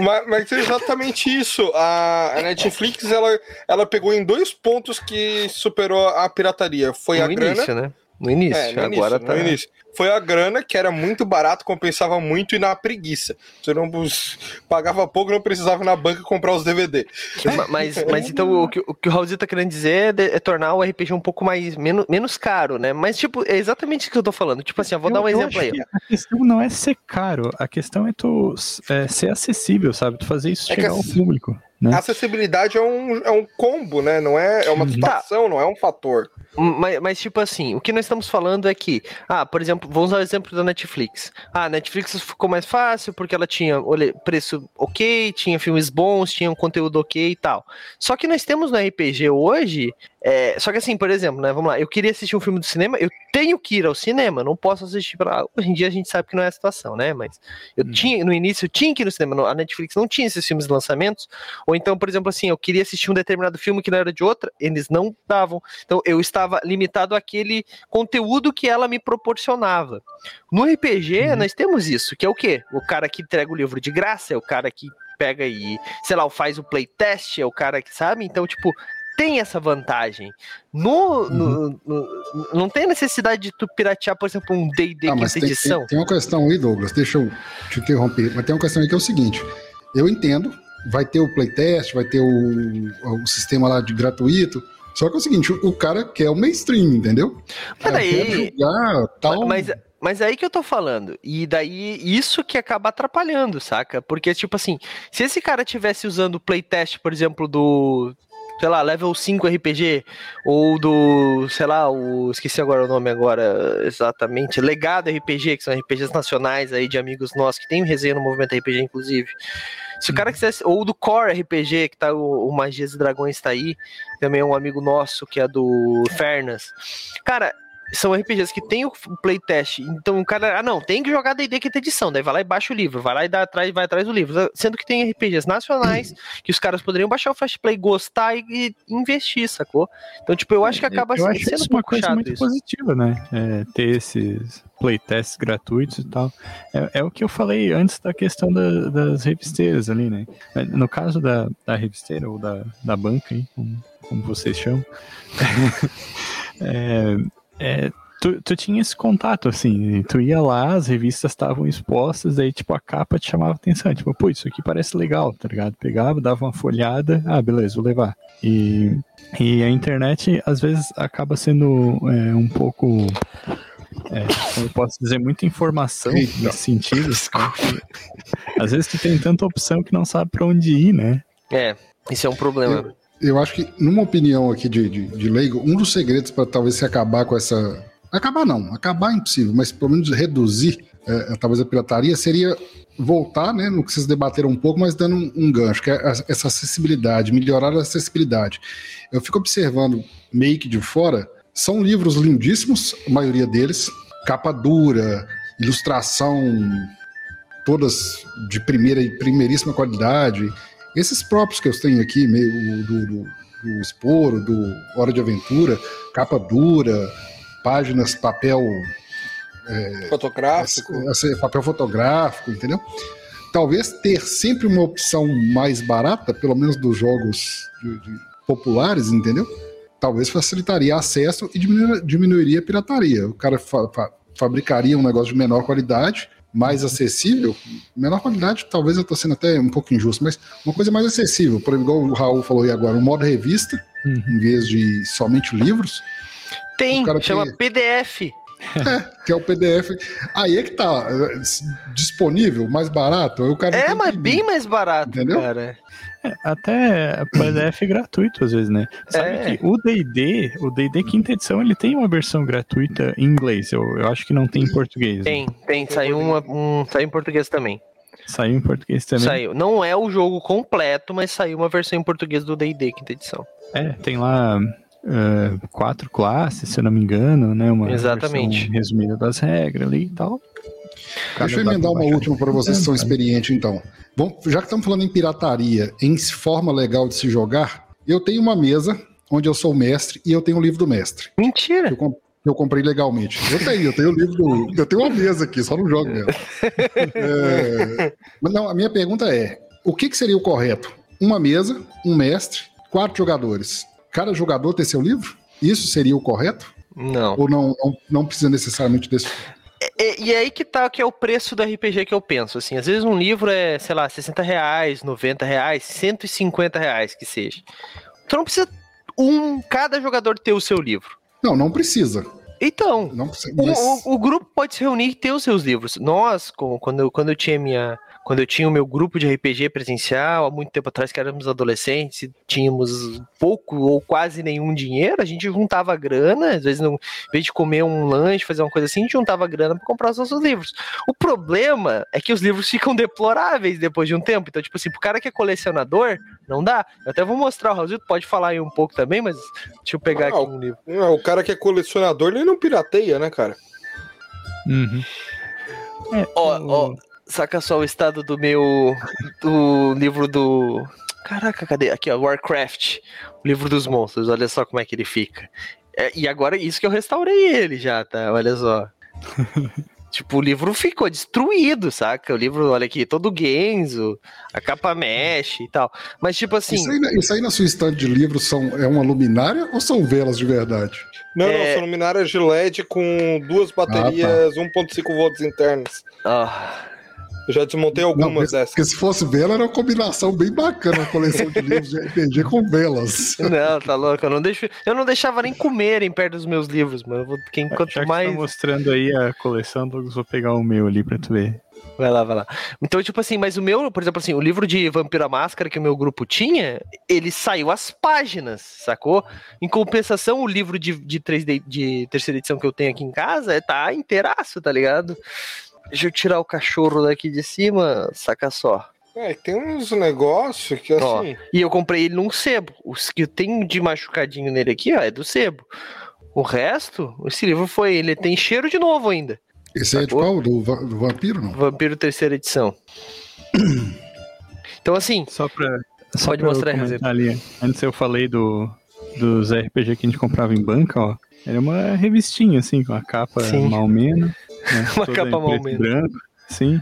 mas, mas é exatamente isso. A, Netflix ela, ela pegou em dois pontos que superou a pirataria. Foi no a início, grana. né? No início, é, no agora início, tá. No início. Foi a grana, que era muito barato, compensava muito e na preguiça. Você não pagava pouco, não precisava ir na banca comprar os DVD. Mas, mas então o que o, que o Raulzito tá querendo dizer é, é, tornar o RPG um pouco mais menos, menos caro, né? Mas, tipo, é exatamente isso que eu tô falando. Tipo assim, eu vou eu, dar um exemplo aí. A questão não é ser caro, a questão é tu é, ser acessível, sabe? Tu fazer isso é chegar ao público. Né? Acessibilidade é um, é um combo, né? Não é, é uma situação, tá. não é um fator. Mas, mas, tipo assim, o que nós estamos falando é que, ah, por exemplo, vamos usar o exemplo da Netflix. Ah, a Netflix ficou mais fácil porque ela tinha olha, preço ok, tinha filmes bons, tinha um conteúdo ok e tal. Só que nós temos no RPG hoje é, só que assim, por exemplo, né? Vamos lá, eu queria assistir um filme do cinema, eu tenho que ir ao cinema, não posso assistir para Hoje em dia a gente sabe que não é a situação, né? Mas eu hum. tinha, no início, eu tinha que ir no cinema. A Netflix não tinha esses filmes de lançamentos. Ou então, por exemplo, assim, eu queria assistir um determinado filme que não era de outra, eles não davam. Então eu estava limitado àquele conteúdo que ela me proporcionava. No RPG, uhum. nós temos isso, que é o quê? O cara que entrega o livro de graça, é o cara que pega e, sei lá, faz o playtest, é o cara que sabe. Então, tipo, tem essa vantagem. No, uhum. no, no, não tem necessidade de tu piratear, por exemplo, um D&D ah, quinta tem, edição. Tem, tem, uma questão aí, Douglas, deixa eu te interromper, mas tem uma questão aí que é o seguinte, eu entendo, vai ter o playtest, vai ter o, o sistema lá de gratuito, só que é o seguinte, o, o cara quer o mainstream, entendeu? Peraí, tal... mas, mas é aí que eu tô falando. E daí, isso que acaba atrapalhando, saca? Porque, tipo assim, se esse cara tivesse usando o playtest, por exemplo, do sei lá, level 5 RPG, ou do, sei lá, o, esqueci agora o nome agora, exatamente, Legado RPG, que são RPGs nacionais aí de amigos nossos, que tem resenha no Movimento RPG, inclusive. Se o cara quisesse, ou do Core RPG, que tá o, o Magias e Dragões tá aí, também é um amigo nosso, que é do Fernas. Cara, são RPGs que tem o playtest, então o cara, ah não, tem que jogar D&D quinta edição, daí vai lá e baixa o livro, vai lá e dá atrás, vai atrás do livro, sendo que tem RPGs nacionais que os caras poderiam baixar o Fast Play, gostar e, e investir, sacou? Então, tipo, eu acho que acaba eu acho sendo um uma coisa muito isso. positiva, né? É, ter esses playtests gratuitos e tal. É, é, o que eu falei antes da questão da, das revisteiras ali, né? No caso da, da revisteira ou da, da banca, aí, como, como vocês chamam, é, é, tu, tu tinha esse contato, assim, tu ia lá, as revistas estavam expostas, aí, tipo, a capa te chamava atenção, tipo, pô, isso aqui parece legal, tá ligado? Pegava, dava uma folhada, ah, beleza, vou levar. E, e a internet, às vezes, acaba sendo é, um pouco... É, eu posso dizer, muita informação Eita. nesse sentido. Às vezes tu tem tanta opção que não sabe para onde ir, né? É, isso é um problema eu acho que, numa opinião aqui de, de, de leigo, um dos segredos para talvez se acabar com essa. Acabar não, acabar é impossível, mas pelo menos reduzir é, talvez a pirataria seria voltar, né, no que vocês debateram um pouco, mas dando um, um gancho, que é essa acessibilidade, melhorar a acessibilidade. Eu fico observando meio que de fora, são livros lindíssimos, a maioria deles, capa dura, ilustração todas de primeira e primeiríssima qualidade, esses próprios que eu tenho aqui, meio do, do, do Esporo, do Hora de Aventura, capa dura, páginas, papel. É, fotográfico. Papel fotográfico, entendeu? Talvez ter sempre uma opção mais barata, pelo menos dos jogos de, de populares, entendeu? Talvez facilitaria acesso e diminuiria, diminuiria a pirataria. O cara fa, fa, fabricaria um negócio de menor qualidade mais acessível, menor qualidade, talvez eu estou sendo até um pouco injusto, mas uma coisa mais acessível, por igual o Raul falou aí agora, o modo revista, uhum. em vez de somente livros. Tem, chama tem... PDF. É, que é o PDF. Aí é que tá disponível, mais barato. O cara é, mas bem mais barato, entendeu? cara. É, até PDF gratuito às vezes, né? Sabe é. que o D&D, o D&D quinta edição, ele tem uma versão gratuita em inglês. Eu, eu acho que não tem em português. Tem, né? tem. Saiu, uma, um, saiu em português também. Saiu em português também? Saiu. Não é o jogo completo, mas saiu uma versão em português do D&D quinta edição. É, tem lá uh, quatro classes, se eu não me engano, né? Uma Exatamente. resumida das regras ali e tal. Deixa eu emendar uma última para vocês que são experientes, então. Bom, já que estamos falando em pirataria, em forma legal de se jogar, eu tenho uma mesa onde eu sou mestre e eu tenho o livro do mestre. Mentira! Eu, eu comprei legalmente. Eu tenho, eu tenho o livro do. Eu tenho uma mesa aqui, só não jogo mesmo. É, mas não, a minha pergunta é: o que, que seria o correto? Uma mesa, um mestre, quatro jogadores. Cada jogador ter seu livro? Isso seria o correto? Não. Ou não, não, não precisa necessariamente desse. E, e, aí que tá, que é o preço do RPG que eu penso, assim, às vezes um livro é, sei lá, 60 reais, 90 reais, 150 reais que seja. Tu não precisa um, cada jogador ter o seu livro. Não, não precisa. Então, não precisa, mas... o, o, o, grupo pode se reunir e ter os seus livros. Nós, quando eu, quando eu tinha minha, quando eu tinha o meu grupo de RPG presencial, há muito tempo atrás, que éramos adolescentes, tínhamos pouco ou quase nenhum dinheiro, a gente juntava grana, às vezes, não, em vez de comer um lanche, fazer uma coisa assim, a gente juntava grana para comprar os nossos livros. O problema é que os livros ficam deploráveis depois de um tempo. Então, tipo assim, pro cara que é colecionador, não dá. Eu até vou mostrar, o Raulzito pode falar aí um pouco também, mas deixa eu pegar ah, aqui um livro. Não, o cara que é colecionador, ele não pirateia, né, cara? Uhum. É, ó, ó, saca só o estado do meu. do livro do. Caraca, cadê? Aqui, ó, Warcraft, o livro dos monstros, olha só como é que ele fica. É, e agora, isso que eu restaurei ele já, tá? Olha só. tipo, o livro ficou destruído, saca? O livro, olha aqui, todo Genzo, a capa mexe e tal. Mas, tipo assim. Isso aí, isso aí na sua estante de livros são, é uma luminária ou são velas de verdade? Não, é... não, são luminárias de LED com duas baterias ah, tá. 1.5 volts internas. Ah. Eu já desmontei algumas não, dessas. Porque se fosse vela, era uma combinação bem bacana, uma coleção de livros de RPG com velas. Não, tá louco. Eu não, deixo, eu não deixava nem comerem perto dos meus livros, mano. Quem, quanto já mais. Que tá mostrando aí a coleção, Douglas, vou pegar o meu ali pra tu ver. Vai lá, vai lá. Então, tipo assim, mas o meu, por exemplo, assim, o livro de Vampira Máscara que o meu grupo tinha, ele saiu as páginas, sacou? Em compensação, o livro de, de, 3D, de terceira edição que eu tenho aqui em casa tá inteiraço, tá ligado? Deixa eu tirar o cachorro daqui de cima, saca só. É, tem uns negócios que assim. Ó, e eu comprei ele num sebo. Os que eu tenho de machucadinho nele aqui, ó, é do sebo. O resto, esse livro foi. Ele tem cheiro de novo ainda. Esse sacou? é de qual? Do, do Vampiro, não? Vampiro terceira edição. então, assim. Só pra. Só pode pra mostrar ali. Antes eu falei do, dos RPG que a gente comprava em banca, ó. Era uma revistinha, assim, com a capa Sim. mal menos. Né? Uma capa mal branco, sim.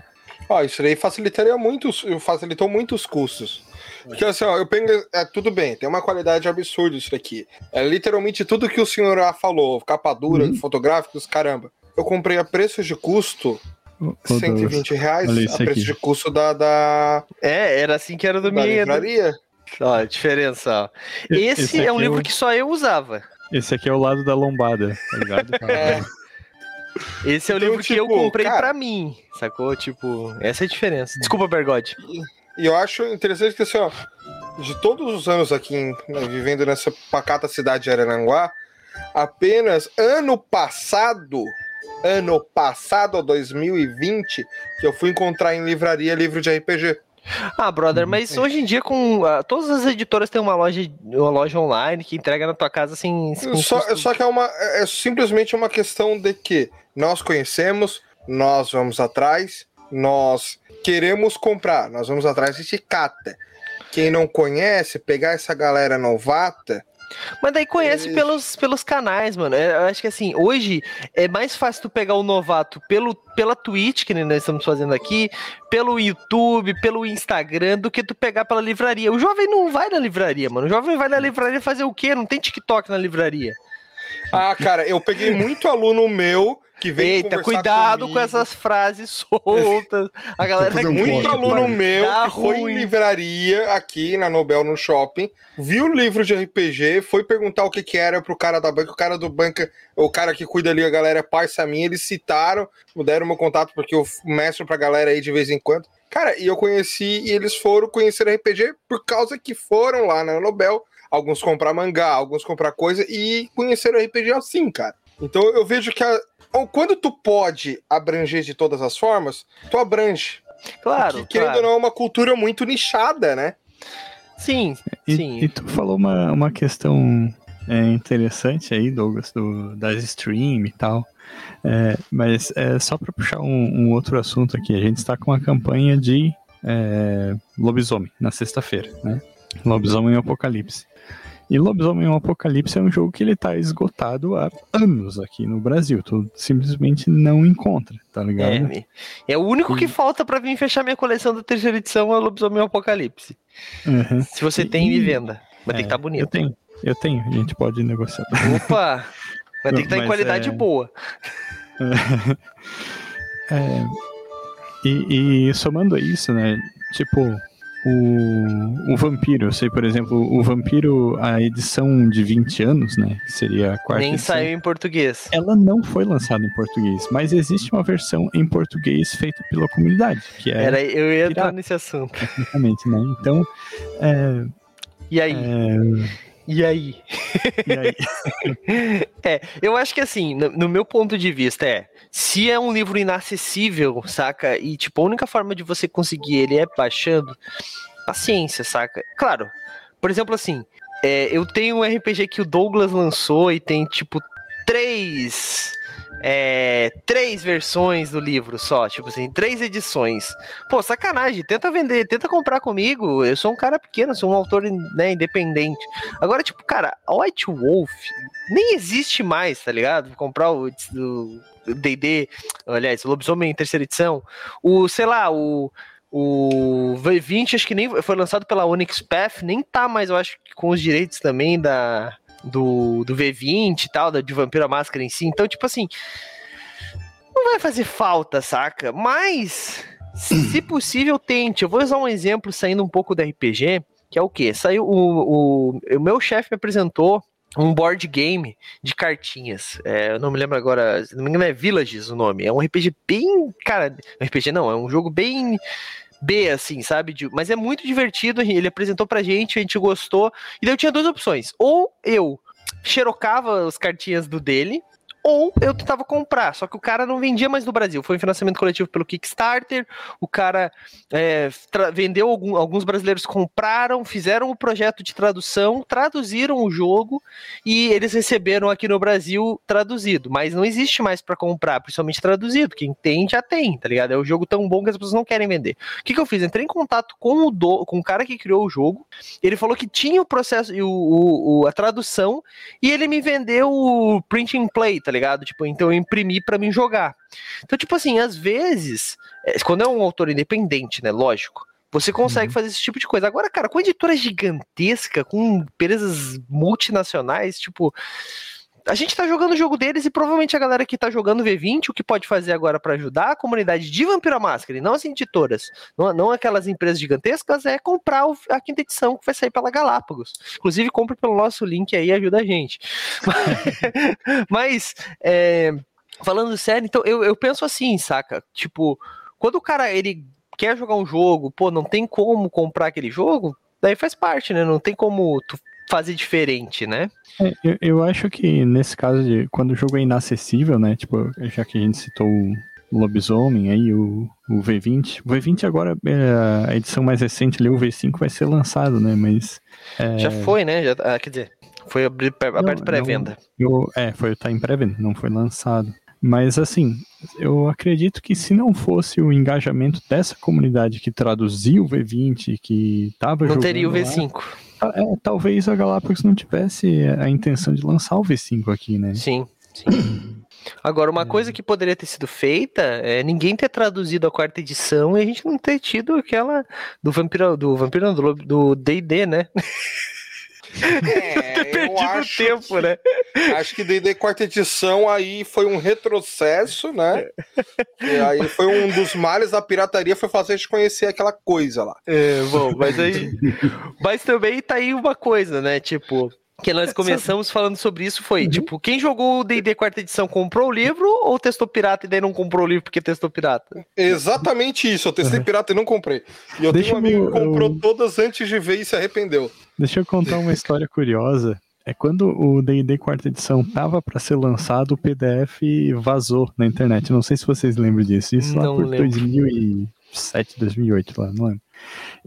Ó, isso aí facilitaria muito, facilitou muito os custos. Porque assim, ó, eu penso, é tudo bem, tem uma qualidade absurda isso daqui. É literalmente tudo que o senhor já falou, capa dura, uhum. fotográficos, caramba. Eu comprei a preço de custo oh, 120 reais, a preço aqui. de custo da, da, É, era assim que era do minha. livraria. Ó, a diferença, ó. Esse, Esse é um livro é o... que só eu usava. Esse aqui é o lado da lombada, tá ligado? é. Esse é o então, livro tipo, que eu tipo, comprei cara, pra mim, sacou? Tipo, essa é a diferença. Desculpa, Bergode. E eu acho interessante que, assim, ó, de todos os anos aqui, né, vivendo nessa pacata cidade de Arananguá, apenas ano passado, ano passado, 2020, que eu fui encontrar em livraria livro de RPG. Ah, brother, mas hoje em dia com uh, todas as editoras têm uma loja, uma loja online que entrega na tua casa assim. Só, só que é uma é, é simplesmente uma questão de que nós conhecemos, nós vamos atrás, nós queremos comprar, nós vamos atrás de cata. Quem não conhece, pegar essa galera novata mas daí conhece pelos, pelos canais, mano. É, eu acho que assim, hoje é mais fácil tu pegar o novato pelo, pela Twitch, que nós estamos fazendo aqui, pelo YouTube, pelo Instagram, do que tu pegar pela livraria. O jovem não vai na livraria, mano. O jovem vai na livraria fazer o quê? Não tem TikTok na livraria. Ah, cara, eu peguei muito aluno meu que vem Eita, cuidado comigo. com essas frases soltas. A galera tem muito aluno meu que foi em livraria aqui na Nobel no shopping, viu o livro de RPG, foi perguntar o que que era pro cara da banca, o cara do banca, o cara que cuida ali, a galera é parça minha, eles citaram, deram meu contato porque eu mestro pra galera aí de vez em quando. Cara, e eu conheci e eles foram conhecer RPG por causa que foram lá na Nobel, alguns comprar mangá, alguns comprar coisa e conheceram RPG assim, cara. Então eu vejo que a, quando tu pode abranger de todas as formas, tu abrange. Claro. Porque, querendo claro. ou não, é uma cultura muito nichada, né? Sim, e, sim. E tu falou uma, uma questão é interessante aí, Douglas, do, das stream e tal. É, mas é só para puxar um, um, outro assunto aqui, a gente está com uma campanha de é, lobisomem na sexta-feira, né? Lobisomem Apocalipse. E Lobisomem Apocalipse é um jogo que ele tá esgotado há anos aqui no Brasil. Tu simplesmente não encontra, tá ligado? É, é o único e... que falta para vir fechar minha coleção da terceira edição é Lobisomem Apocalipse. Uhum. Se você tem e... venda. Vai é, ter que estar tá bonito. Eu tenho, eu tenho, a gente pode negociar. Opa! Vai ter que estar tá em qualidade é... boa. É... E, e somando isso, né? Tipo, o, o Vampiro, eu sei, por exemplo, o Vampiro, a edição de 20 anos, né? Que seria a quarta. Nem edição, saiu em português. Ela não foi lançada em português, mas existe uma versão em português feita pela comunidade. Que é Era, eu ia entrar nesse assunto. Tecnicamente, né? Então. É, e aí? É... E aí? E aí? é, eu acho que assim, no, no, meu ponto de vista, é. Se é um livro inacessível, saca? E, tipo, a única forma de você conseguir ele é baixando, paciência, saca? Claro, por exemplo, assim, é, eu tenho um RPG que o Douglas lançou e tem, tipo, três é, três versões do livro só, tipo assim, três edições. Pô, sacanagem, tenta vender, tenta comprar comigo. Eu sou um cara pequeno, sou um autor né, independente. Agora, tipo, cara, White Wolf nem existe mais, tá ligado? Vou comprar o D&D, aliás, Lobisomem em terceira edição, o, sei lá, o o V20 acho que nem foi lançado pela Onyx Path, nem tá mais, eu acho, com os direitos também da do, do V20 e tal, da, de Vampira Máscara em si. Então, tipo assim, não vai fazer falta, saca? Mas, se possível, tente. Eu vou usar um exemplo saindo um pouco do RPG, que é o quê? Saiu o, o, o meu chefe me apresentou um board game de cartinhas. É, eu não me lembro agora, não me engano é Villages o nome. É um RPG bem, cara, RPG não, é um jogo bem B, assim, sabe? Mas é muito divertido. Ele apresentou pra gente, a gente gostou. E daí eu tinha duas opções. Ou eu xerocava as cartinhas do dele, ou eu tentava comprar, só que o cara não vendia mais no Brasil. Foi um financiamento coletivo pelo Kickstarter, o cara é, vendeu, algum, alguns brasileiros compraram, fizeram o projeto de tradução, traduziram o jogo e eles receberam aqui no Brasil traduzido, mas não existe mais para comprar, principalmente traduzido. Quem tem já tem, tá ligado? É um jogo tão bom que as pessoas não querem vender. O que, que eu fiz? Entrei em contato com o, do, com o cara que criou o jogo, ele falou que tinha o processo o, o, a tradução e ele me vendeu o print and play, tá ligado? Tipo, então eu imprimi para mim jogar. Então, tipo assim, às vezes, é, quando é um autor independente, né, lógico, você consegue uhum. fazer esse tipo de coisa. Agora, cara, com editora gigantesca, com empresas multinacionais, tipo, a gente tá jogando o jogo deles e provavelmente a galera que tá jogando V20, o que pode fazer agora para ajudar a comunidade de Vampira Máscara, e não as editoras, não, não aquelas empresas gigantescas, é comprar o, a quinta edição que vai sair pela Galápagos. Inclusive, compre pelo nosso link aí, ajuda a gente. Mas, é, falando sério, então eu, eu penso assim, saca? Tipo, quando o cara ele quer jogar um jogo, pô, não tem como comprar aquele jogo, daí faz parte, né? Não tem como tu fazer diferente, né? É, eu, eu, acho que nesse caso de quando o jogo é inacessível, né? Tipo, já que a gente citou o Lobisomem aí, o, o V20. O V20 agora, é, a edição mais recente ali, o V5 vai ser lançado, né? Mas. É... Já foi, né? Já, ah, quer dizer, foi aberto pré-venda. É, foi, tá em pré-venda, não foi lançado. Mas assim, eu acredito que se não fosse o engajamento dessa comunidade que traduziu o V20, que tava Não teria o V5. Lá, é, talvez a Galápagos não tivesse a intenção de lançar o V5 aqui, né? Sim, sim. Agora, uma é. coisa que poderia ter sido feita é ninguém ter traduzido a quarta edição e a gente não ter tido aquela do Vampiro, do Vampiro, do D&D, né? É, perdido acho tempo, que, né? Acho que D&D quarta edição aí foi um retrocesso, né? E aí foi um dos males da pirataria foi fazer a gente conhecer aquela coisa lá. É, bom, mas aí... mas também tá aí uma coisa, né? Tipo, que nós começamos falando sobre isso foi, uhum. tipo, quem jogou o D&D quarta edição comprou o livro ou testou pirata e daí não comprou o livro porque testou pirata? Exatamente isso, eu testei uhum. pirata e não comprei. E eu Deixa tenho um amigo que comprou eu... todas antes de ver e se arrependeu. Deixa eu contar uma história curiosa. É quando o D&D quarta edição tava para ser lançado, o PDF vazou na internet. Não sei se vocês lembram disso. Isso não lá por lembro. 2007, 2008, lá, não lembro.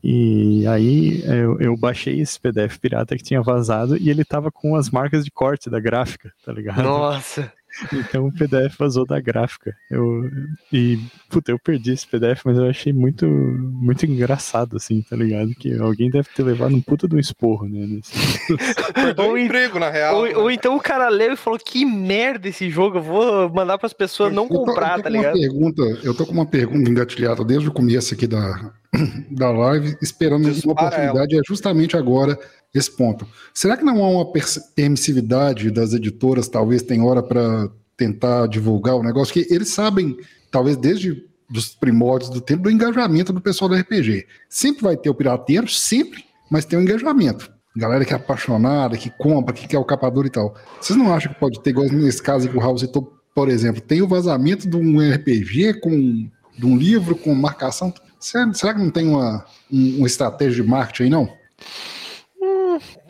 E aí eu, eu, baixei esse PDF pirata que tinha vazado e ele tava com as marcas de corte da gráfica, tá ligado? Nossa! Então o PDF vazou da gráfica. Eu, e, puta, eu perdi esse PDF, mas eu achei muito, muito engraçado, assim, tá ligado? Que alguém deve ter levado um puta do esporro, né? Nesse... ou, emprego, na real. Ou, né? ou, então o cara leu e falou: que merda esse jogo, eu vou mandar para as pessoas não tô, comprar, tá ligado? Pergunta, eu tô com uma pergunta engatilhada desde o começo aqui da, da live, esperando Dispara uma oportunidade, ela. é justamente agora esse ponto. Será que não há uma permissividade das editoras, talvez tem hora para tentar divulgar o negócio, que eles sabem, talvez desde os primórdios do tempo, do engajamento do pessoal do RPG. Sempre vai ter o pirateiro, sempre, mas tem o um engajamento. Galera que é apaixonada, que compra, que quer o capador e tal. Vocês não acham que pode ter, igual nesse caso que o Raul citou, por exemplo, tem o vazamento de um RPG com de um livro com marcação. Será, será que não tem uma, um, uma estratégia de marketing aí, não?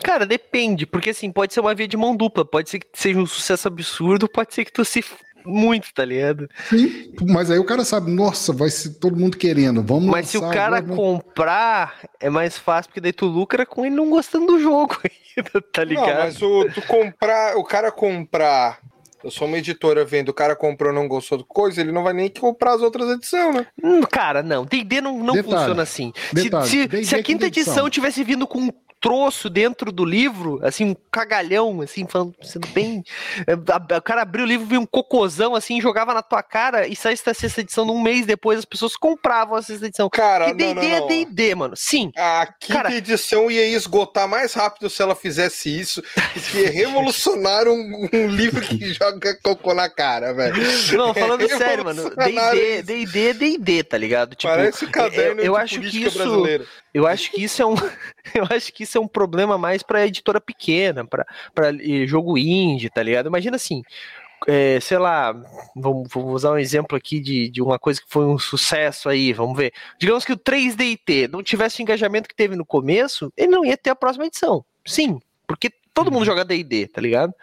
Cara, depende, porque assim, pode ser uma via de mão dupla, pode ser que seja um sucesso absurdo, pode ser que tu se muito, tá ligado? Sim, mas aí o cara sabe, nossa, vai ser todo mundo querendo, vamos Mas se o cara agora, comprar, é mais fácil, porque daí tu lucra com ele não gostando do jogo tá ligado? Não, mas o, tu comprar, o cara comprar eu sou uma editora vendo o cara comprou não gostou do coisa, ele não vai nem comprar as outras edições, né? Hum, cara, não. D&D não, não funciona assim. Detalhe, se, se, se, a quinta edição tivesse vindo com troço dentro do livro, assim, um cagalhão, assim, falando, sendo bem. É, o cara abriu o livro, viu um cocôzão, assim, jogava na tua cara e sai essa sexta edição num mês depois, as pessoas compravam a sexta edição. Cara, D&D é D&D, mano. Sim. A quinta cara... edição ia esgotar mais rápido se ela fizesse isso, que ia revolucionar um, um livro que joga cocô na cara, velho. Não, falando sério, mano, D&D, D&D é D&D, tá ligado? Tipo, Parece caderno eu, eu acho que isso, brasileira. Eu acho que isso é um, eu acho que isso é um problema mais para editora pequena, para jogo indie, tá ligado? Imagina assim, é, sei lá, vamos, vamos, usar um exemplo aqui de, de uma coisa que foi um sucesso aí, vamos ver. Digamos que o 3DT não tivesse o engajamento que teve no começo, ele não ia ter a próxima edição. Sim, porque todo mundo uhum. joga D&D, tá ligado?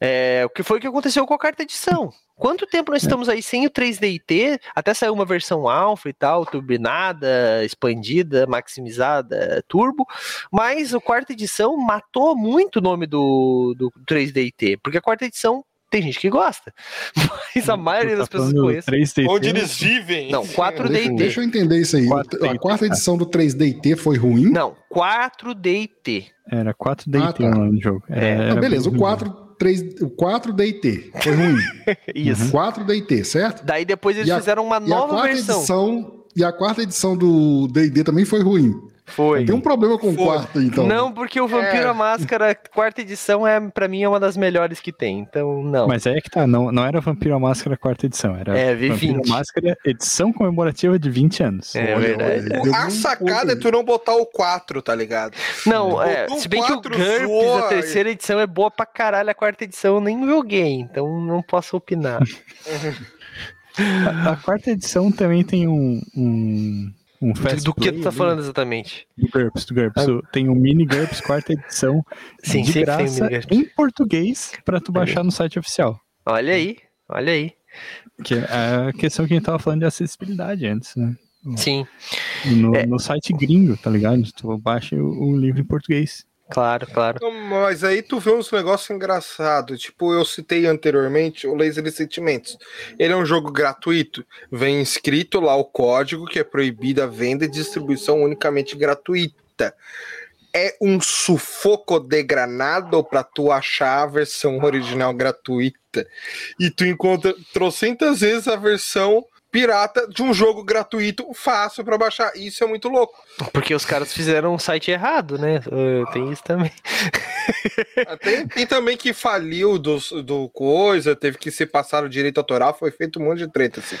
É, o que foi o que aconteceu com a quarta edição. Quanto tempo nós é. estamos aí sem o 3DIT? Até saiu uma versão alfa e tal, turbinada, expandida, maximizada, turbo, mas a quarta edição matou muito o nome do, do 3DIT, porque a quarta edição tem gente que gosta, mas a maioria das tá pessoas conhece. Onde eles vivem. Não, 4DT. Deixa eu entender isso aí. 4DT. A quarta edição do 3DT foi ruim? Não, 4DT. Era 4DT ah, tá. o nome do jogo. É, não, beleza, o 4 3, o 4 DT. Foi ruim. Isso. 4 DT, certo? Daí depois eles a, fizeram uma nova versão. Edição, e a quarta edição do DD também foi ruim. Foi. Tem um problema com o quarto, então. Não, porque o Vampiro é. a Máscara, quarta edição, é para mim é uma das melhores que tem. Então, não. Mas é que tá, não, não era Vampiro a Máscara quarta edição, era é, Vampiro a Máscara edição comemorativa de 20 anos. É olha, verdade. Olha, a sacada é tu não botar o 4, tá ligado? Não, é, se bem que o GURPS, zoa, a terceira edição é boa pra caralho, a quarta edição eu nem joguei, então não posso opinar. a, a, quarta edição também tem um, um um fast Do que tu tá falando exatamente? Do GURPS, do GURPS. Ah. Tem o um Mini GURPS quarta edição Sim, de graça em português para tu baixar no site oficial. Olha aí, olha aí. Que é a questão que a gente tava falando de acessibilidade antes, né? Sim. No, é. no site gringo, tá ligado? Tu baixa o, o livro em português. Claro, claro. Mas aí tu vê uns negócios engraçados. Tipo, eu citei anteriormente o Laser de Sentimentos. Ele é um jogo gratuito. Vem escrito lá o código que é proibida a venda e distribuição unicamente gratuita. É um sufoco de granado para tu achar a versão original gratuita. E tu encontra trocentas vezes a versão pirata de um jogo gratuito fácil para baixar. Isso é muito louco. Porque os caras fizeram um site errado, né? Uh, tem isso também. Ah, tem, tem, também que faliu do, do coisa, teve que ser passado direito autoral, foi feito um monte de treta, assim.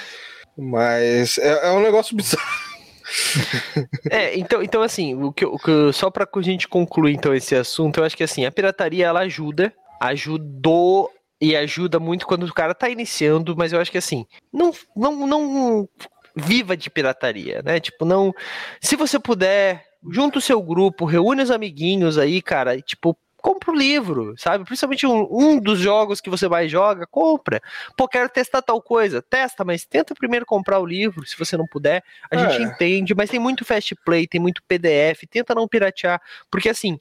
Mas é, é um negócio bizarro. é, então, então assim, o que, o que, só para a gente concluir então esse assunto, eu acho que assim, a pirataria ela ajuda, ajudou e ajuda muito quando o cara tá iniciando, mas eu acho que assim, não, não, não viva de pirataria, né? Tipo, não. Se você puder, junta o seu grupo, reúne os amiguinhos aí, cara, e, tipo, compra o livro, sabe? Principalmente um, um, dos jogos que você mais joga, compra. Pô, quero testar tal coisa, testa, mas tenta primeiro comprar o livro, se você não puder. A é. gente entende, mas tem muito fast play, tem muito PDF, tenta não piratear, porque assim,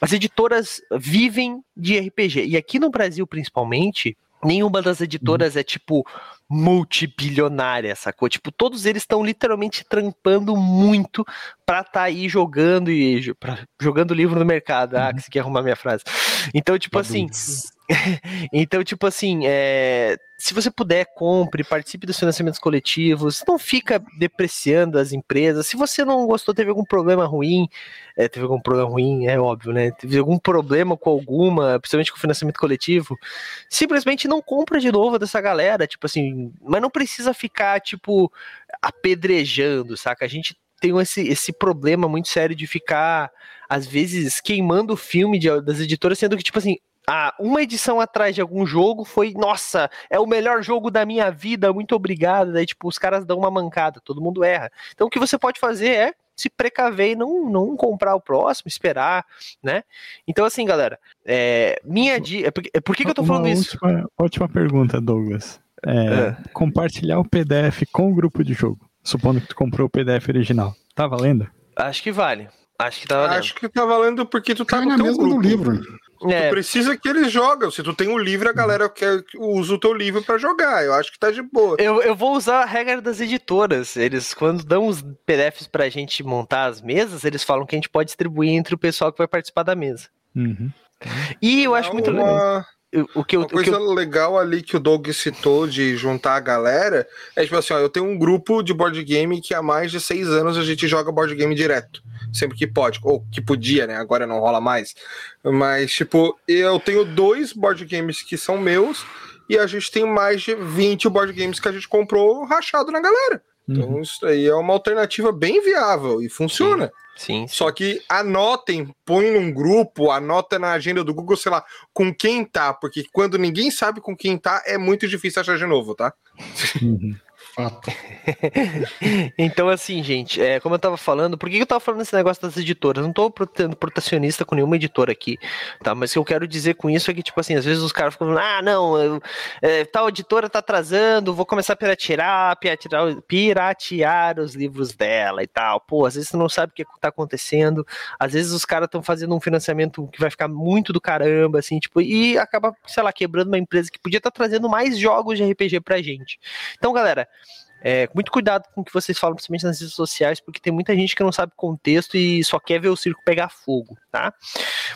as editoras vivem de RPG. E aqui no Brasil, principalmente, nenhuma das editoras uhum. é tipo multibilionária, sacou? Tipo, todos eles estão literalmente trampando muito pra tá aí jogando e pra, jogando livro no mercado. Ah, que você quer arrumar minha frase. Então, tipo assim. então, tipo assim, é, se você puder, compre, participe dos financiamentos coletivos, não fica depreciando as empresas. Se você não gostou, teve algum problema ruim, é, teve algum problema ruim, é óbvio, né? Teve algum problema com alguma, principalmente com o financiamento coletivo, simplesmente não compra de novo dessa galera, tipo assim, mas não precisa ficar, tipo, apedrejando, saca? A gente tem esse, esse problema muito sério de ficar, às vezes, queimando o filme de, das editoras, sendo que, tipo assim, ah, uma edição atrás de algum jogo foi, nossa, é o melhor jogo da minha vida, muito obrigado. Daí, tipo, os caras dão uma mancada, todo mundo erra. Então, o que você pode fazer é se precaver e não, não comprar o próximo, esperar, né? Então, assim, galera, é, minha dica. É por, que, que eu tô falando última, isso? Ótima pergunta, Douglas. É, é. Compartilhar o PDF com o grupo de jogo, supondo que tu comprou o PDF original. Tá valendo? Acho que vale. Acho que tá valendo. Acho que tá valendo porque tu tá no teu grupo. do livro. É. Tu precisa que eles jogam. Se tu tem um livro, a galera quer usa o teu livro para jogar. Eu acho que tá de boa. Eu, eu vou usar a regra das editoras. Eles, quando dão os PDFs pra gente montar as mesas, eles falam que a gente pode distribuir entre o pessoal que vai participar da mesa. Uhum. E eu acho muito legal o que eu, Uma coisa eu... legal ali que o Doug citou de juntar a galera é tipo assim, ó, eu tenho um grupo de board game que há mais de seis anos a gente joga board game direto, sempre que pode, ou que podia, né? Agora não rola mais. Mas, tipo, eu tenho dois board games que são meus e a gente tem mais de 20 board games que a gente comprou rachado na galera. Então, uhum. isso aí é uma alternativa bem viável e funciona. Sim. Sim, sim, Só que anotem, põe num grupo, anota na agenda do Google, sei lá, com quem tá, porque quando ninguém sabe com quem tá, é muito difícil achar de novo, tá? Uhum. Fato. então, assim, gente, é, como eu tava falando, por que eu tava falando esse negócio das editoras? Não tô sendo protacionista com nenhuma editora aqui, tá? Mas o que eu quero dizer com isso é que, tipo assim, às vezes os caras ficam falando, ah, não, eu, é, tal editora tá atrasando, vou começar a piratear, piratear, piratear os livros dela e tal. Pô, às vezes você não sabe o que tá acontecendo, às vezes os caras estão fazendo um financiamento que vai ficar muito do caramba, assim, tipo, e acaba, sei lá, quebrando uma empresa que podia estar tá trazendo mais jogos de RPG pra gente. Então, galera, é, muito cuidado com o que vocês falam, principalmente nas redes sociais, porque tem muita gente que não sabe contexto e só quer ver o circo pegar fogo, tá?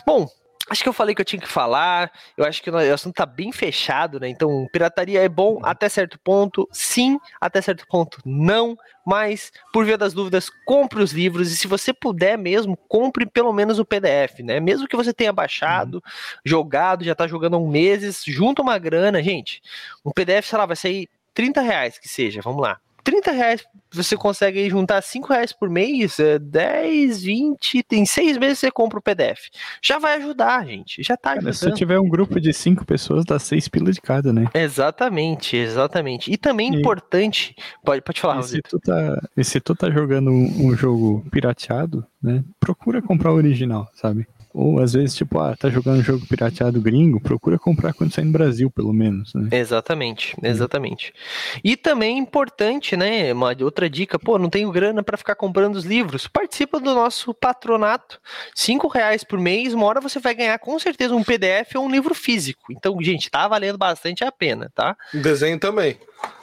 Bom, Acho que eu falei que eu tinha que falar. Eu acho que o assunto tá bem fechado, né? Então, pirataria é bom até certo ponto, sim, até certo ponto, não. Mas, por via das dúvidas, compre os livros e, se você puder mesmo, compre pelo menos o PDF, né? Mesmo que você tenha baixado, uhum. jogado, já tá jogando há um meses, junta uma grana, gente. Um PDF, sei lá, vai sair 30 reais que seja, vamos lá. 30 reais você consegue juntar 5 reais por mês, 10, é 20, tem 6 meses você compra o PDF. Já vai ajudar, gente. Já tá ajudando. se tiver um grupo de 5 pessoas, dá 6 pilas de cada, né? Exatamente, exatamente. E também e, importante, pode, pode falar, e se, tu tá, e se tu tá jogando um, um jogo pirateado, né? Procura comprar o original, sabe? Ou às vezes, tipo, ah, tá jogando um jogo pirateado gringo, procura comprar quando sair no Brasil, pelo menos, né? Exatamente, exatamente. E também importante, né? Uma outra dica, pô, não tenho grana para ficar comprando os livros. Participa do nosso patronato. Cinco reais por mês, uma hora você vai ganhar com certeza um PDF ou um livro físico. Então, gente, tá valendo bastante a pena, tá? Desenho também.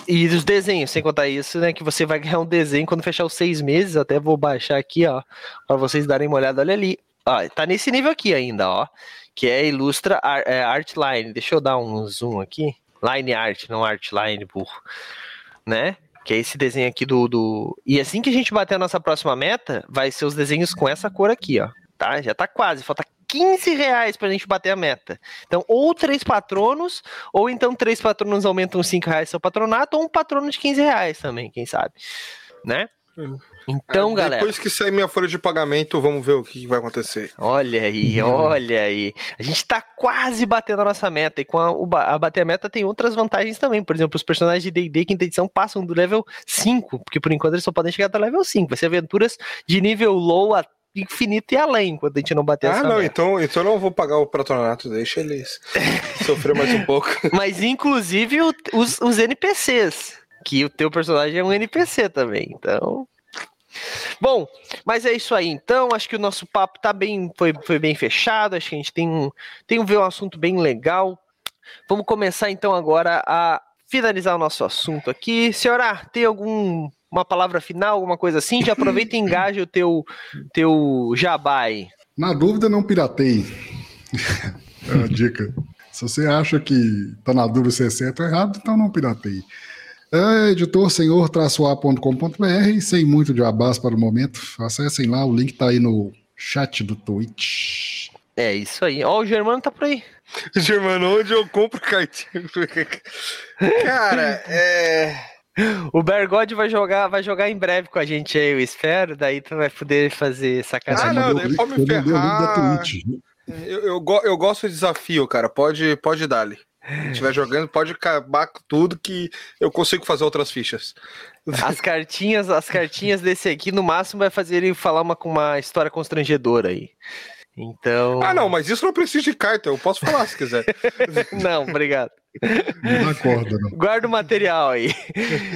E os desenhos, sem contar isso, né? Que você vai ganhar um desenho quando fechar os seis meses. Até vou baixar aqui, ó, para vocês darem uma olhada. Olha ali. Ó, tá nesse nível aqui ainda, ó. Que é Ilustra é, Artline. Deixa eu dar um zoom aqui. Line Art, não Artline, burro. Né? Que é esse desenho aqui do, do. E assim que a gente bater a nossa próxima meta, vai ser os desenhos com essa cor aqui, ó. Tá? Já tá quase. Falta 15 reais pra gente bater a meta. Então, ou três patronos, ou então três patronos aumentam 5 reais seu patronato, ou um patrono de 15 reais também, quem sabe. Né? Hum. Então, é, galera. Depois que sair minha folha de pagamento, vamos ver o que vai acontecer. Olha aí, uhum. olha aí. A gente tá quase batendo a nossa meta. E com a, a bater a meta tem outras vantagens também. Por exemplo, os personagens de DD quinta edição passam do level 5, porque por enquanto eles só podem chegar até level 5. Vai ser aventuras de nível low a infinito e além, quando a gente não bater ah, essa Ah, não, meta. então, então eu não vou pagar o patronato, deixa eles sofrer mais um pouco. Mas inclusive o- os, os NPCs, que o teu personagem é um NPC também, então... Bom, mas é isso aí. Então, acho que o nosso papo tá bem, foi, foi bem fechado. Acho que a gente tem um, tem um, um assunto bem legal. Vamos começar então agora a finalizar o nosso assunto aqui. Senhora, tem algum uma palavra final, alguma coisa assim? Já aproveita e engaja o teu, teu jabá aí. Na dúvida, não pirateie. é uma dica. Se você acha que tá na dúvida se é certo ou errado, então não pirateie. É editor senhor-a.com.br, sem muito de abas para o momento. Acessem lá, o link tá aí no chat do Twitch. É isso aí. Ó, o Germano tá por aí. Germano, onde eu compro cartinha? Cara, é. O Bergode vai jogar, vai jogar em breve com a gente aí, eu espero. Daí tu vai poder fazer Ah, sacanagem. não, mandou daí pode me ferrar. da Twitch. Eu, eu, eu gosto de desafio, cara. Pode, pode dar-lhe. Se estiver jogando, pode acabar com tudo que eu consigo fazer outras fichas. As cartinhas, as cartinhas desse aqui, no máximo, vai fazer ele falar uma, com uma história constrangedora aí. Então. Ah, não, mas isso não precisa de carta. Eu posso falar se quiser. Não, obrigado. Não dá corda, não. Guarda o material aí.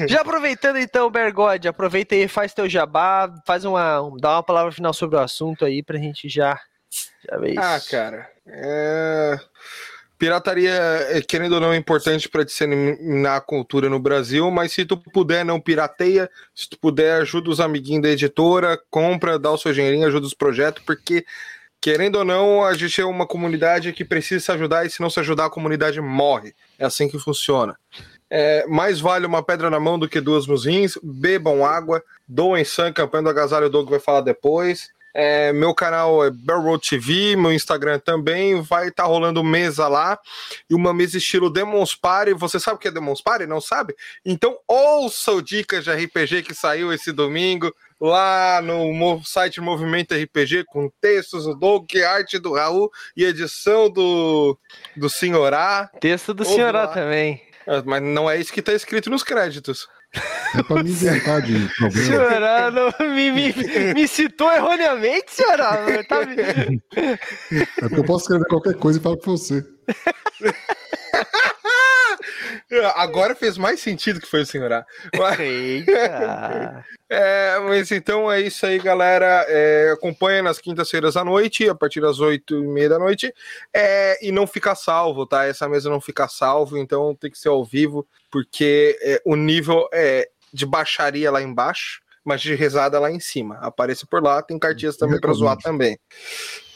Já aproveitando então, Bergode, aproveita aí, faz teu jabá, faz uma, dá uma palavra final sobre o assunto aí pra gente já, já ver isso. Ah, cara. É... Pirataria, é, querendo ou não, é importante para disseminar a cultura no Brasil, mas se tu puder, não pirateia. Se tu puder, ajuda os amiguinhos da editora, compra, dá o seu dinheirinho, ajuda os projetos, porque, querendo ou não, a gente é uma comunidade que precisa se ajudar e se não se ajudar, a comunidade morre. É assim que funciona. É, mais vale uma pedra na mão do que duas nos rins. Bebam água, doem sangue, campanha do agasalho, o Doug vai falar depois. É, meu canal é Barroad TV, meu Instagram também. Vai estar rolando mesa lá. E uma mesa estilo Demons Party. Você sabe o que é Demons Party? Não sabe? Então ouça o Dicas de RPG que saiu esse domingo lá no site Movimento RPG com textos do Doug, arte do Raul e edição do, do Senhorá. Texto do senhorá também. É, Mas não é isso que está escrito nos créditos. É pra me inventar de problema. Senhorá não, me, me, me citou erroneamente, senhorá. Tá, É porque eu posso escrever qualquer coisa e falar com você. Agora fez mais sentido que foi o Senhorá. Mas- Eita. É, mas então é isso aí, galera. É, acompanha nas quintas-feiras à noite, a partir das oito e meia da noite. É, e não fica salvo, tá? Essa mesa não fica salvo, então tem que ser ao vivo, porque é, o nível é de baixaria lá embaixo, mas de rezada lá em cima. Apareça por lá, tem cartinhas também para zoar também.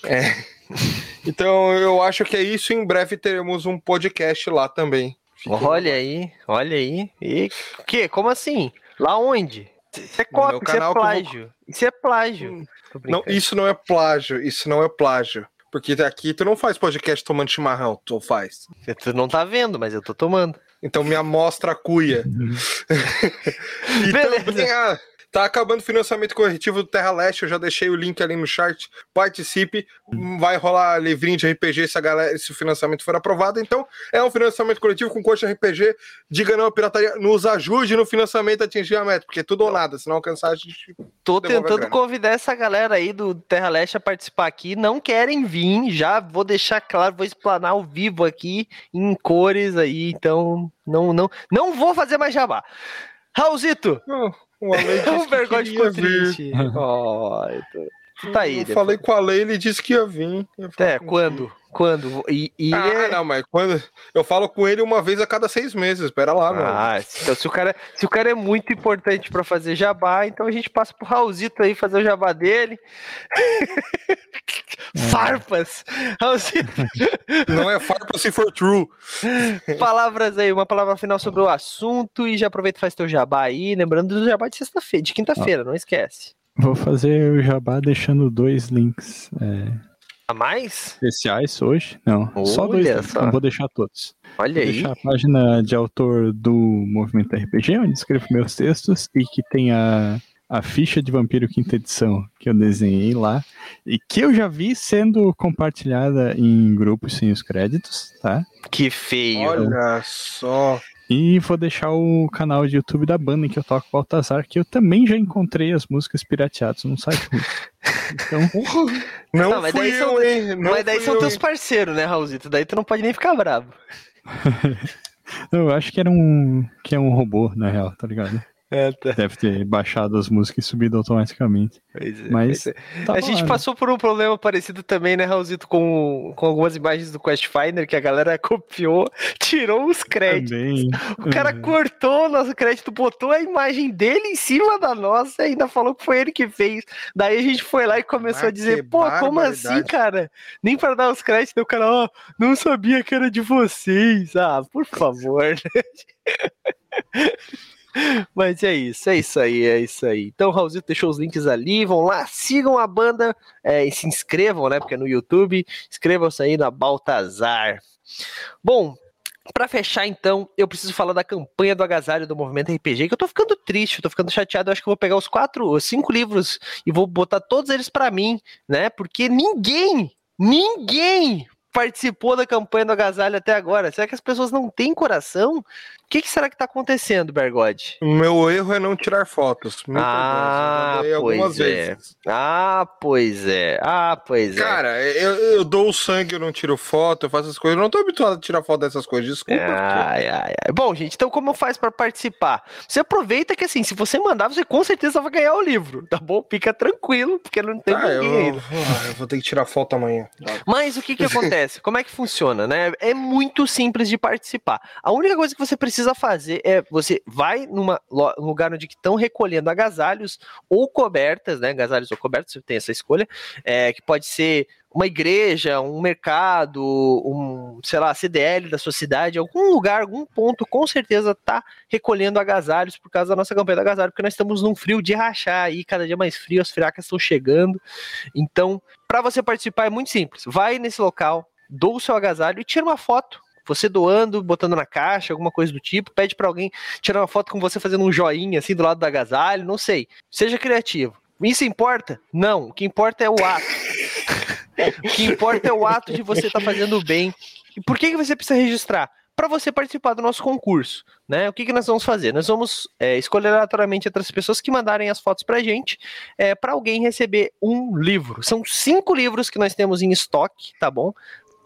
É. Então eu acho que é isso. Em breve teremos um podcast lá também. Olha aí, olha aí. E que? Como assim? Lá onde? Isso é cópia, isso é eu vou- plágio. Isso é plágio. Tô Não, isso não é plágio, isso não é plágio. Porque aqui tu não faz podcast tomando chimarrão, tu faz. Tu não tá vendo, mas eu tô tomando. Então me amostra a cuia. e Beleza. também, ah, tá acabando o financiamento corretivo do Terra Leste, eu já deixei o link ali no chat. Participe, vai rolar livrinho de RPG se, a galera, se o financiamento for aprovado. Então, é um financiamento coletivo com de RPG. Diga não à pirataria, nos ajude no financiamento a atingir a meta, porque é tudo ou nada, se não alcançar, a gente Tô tentando convidar essa galera aí do Terra Leste a participar aqui. Não querem vir, já vou deixar claro, vou explanar ao vivo aqui em cores aí. Então, não, não, não vou fazer mais jabá. Raulzito, Oh, o Ale disse o que Bergote queria ficou triste. Tu tá aí. Eu depois. falei com a Lei, ele disse que ia vir. É, quando? Quando? E, e Ah, é- não, mas quando eu falo com ele uma vez a cada seis meses, espera lá, meu. Ah, então se o cara, se o cara é muito importante pra fazer jabá, então a gente passa pro Raulzito aí fazer o jabá dele. Farpas! Raulzito, Não é farpa se for true. palavras aí, uma palavra final sobre o assunto e já aproveita e faz teu jabá aí, lembrando do jabá de sexta-feira, de quinta-feira, não esquece. Vou fazer o jabá deixando dois links é, A mais? especiais hoje. Não, só dois Olha links, só. não vou deixar todos. Olha Vou aí. deixar a página de autor do Movimento RPG, onde escrevo meus textos, e que tem a, a ficha de Vampiro Quinta Edição, que eu desenhei lá, e que eu já vi sendo compartilhada em grupos sem os créditos, tá? Que feio. Olha só. E vou deixar o canal de YouTube da banda em que eu toco Baltazar, que eu também já encontrei as músicas pirateadas no site. Então, não, não mas daí eu, são, hein? Não mas daí são eu, teus parceiros, né, Raulzito? Daí tu não pode nem ficar bravo. eu acho que era um que é um robô, na real, tá ligado? É, tá. Deve ter baixado as músicas e subido automaticamente. Pois é, Mas é. Tá a gente né? passou por um problema parecido também, né, Raulzito, com, com algumas imagens do Quest Finder que a galera copiou, tirou os créditos. Também. O cara uhum. cortou o nosso crédito, botou a imagem dele em cima da nossa e ainda falou que foi ele que fez. Daí a gente foi lá e começou ah, a dizer: pô, como assim, cara? Nem para dar os créditos, o cara, ó, oh, não sabia que era de vocês. Ah, por favor. Mas é isso, é isso aí, é isso aí. Então, Raulzito deixou os links ali, vão lá, sigam a banda é, e se inscrevam, né? Porque é no YouTube, inscrevam-se aí na Baltazar. Bom, para fechar, então, eu preciso falar da campanha do agasalho do movimento RPG, que eu tô ficando triste, eu tô ficando chateado. Eu acho que eu vou pegar os quatro, os cinco livros e vou botar todos eles para mim, né? Porque ninguém, ninguém participou da campanha do agasalho até agora. Será que as pessoas não têm coração? O que, que, será que está acontecendo, Bergode? Meu erro é não tirar fotos. Muito ah, pois é. Vezes. Ah, pois é. Ah, pois é. Cara, eu, eu, dou o sangue, eu não tiro foto, eu faço as coisas. Eu não tô habituado a tirar foto dessas coisas, desculpa. Ai, ai, ai. Bom, gente, então como faz para participar? Você aproveita que assim, se você mandar, você com certeza vai ganhar o livro, tá bom? Fica tranquilo, porque não tem ah, ninguém. Eu, eu vou ter que tirar foto amanhã. Mas o que que acontece? Como é que funciona, né? É muito simples de participar. A única coisa que você precisa fazer é você vai num lugar onde estão recolhendo agasalhos ou cobertas, né? Agasalhos ou cobertas, você tem essa escolha, é, que pode ser uma igreja, um mercado, um, sei lá, CDL da sua cidade, algum lugar, algum ponto, com certeza tá recolhendo agasalhos por causa da nossa campanha do agasalho, porque nós estamos num frio de rachar aí, cada dia mais frio, as fracas estão chegando. Então, para você participar é muito simples. Vai nesse local, dou o seu agasalho e tira uma foto você doando, botando na caixa, alguma coisa do tipo, pede para alguém tirar uma foto com você fazendo um joinha assim do lado do agasalho, não sei. Seja criativo. Isso importa? Não. O que importa é o ato. o que importa é o ato de você estar tá fazendo bem. E por que, que você precisa registrar? Para você participar do nosso concurso, né? O que, que nós vamos fazer? Nós vamos é, escolher aleatoriamente outras pessoas que mandarem as fotos para a gente, é, para alguém receber um livro. São cinco livros que nós temos em estoque, tá bom?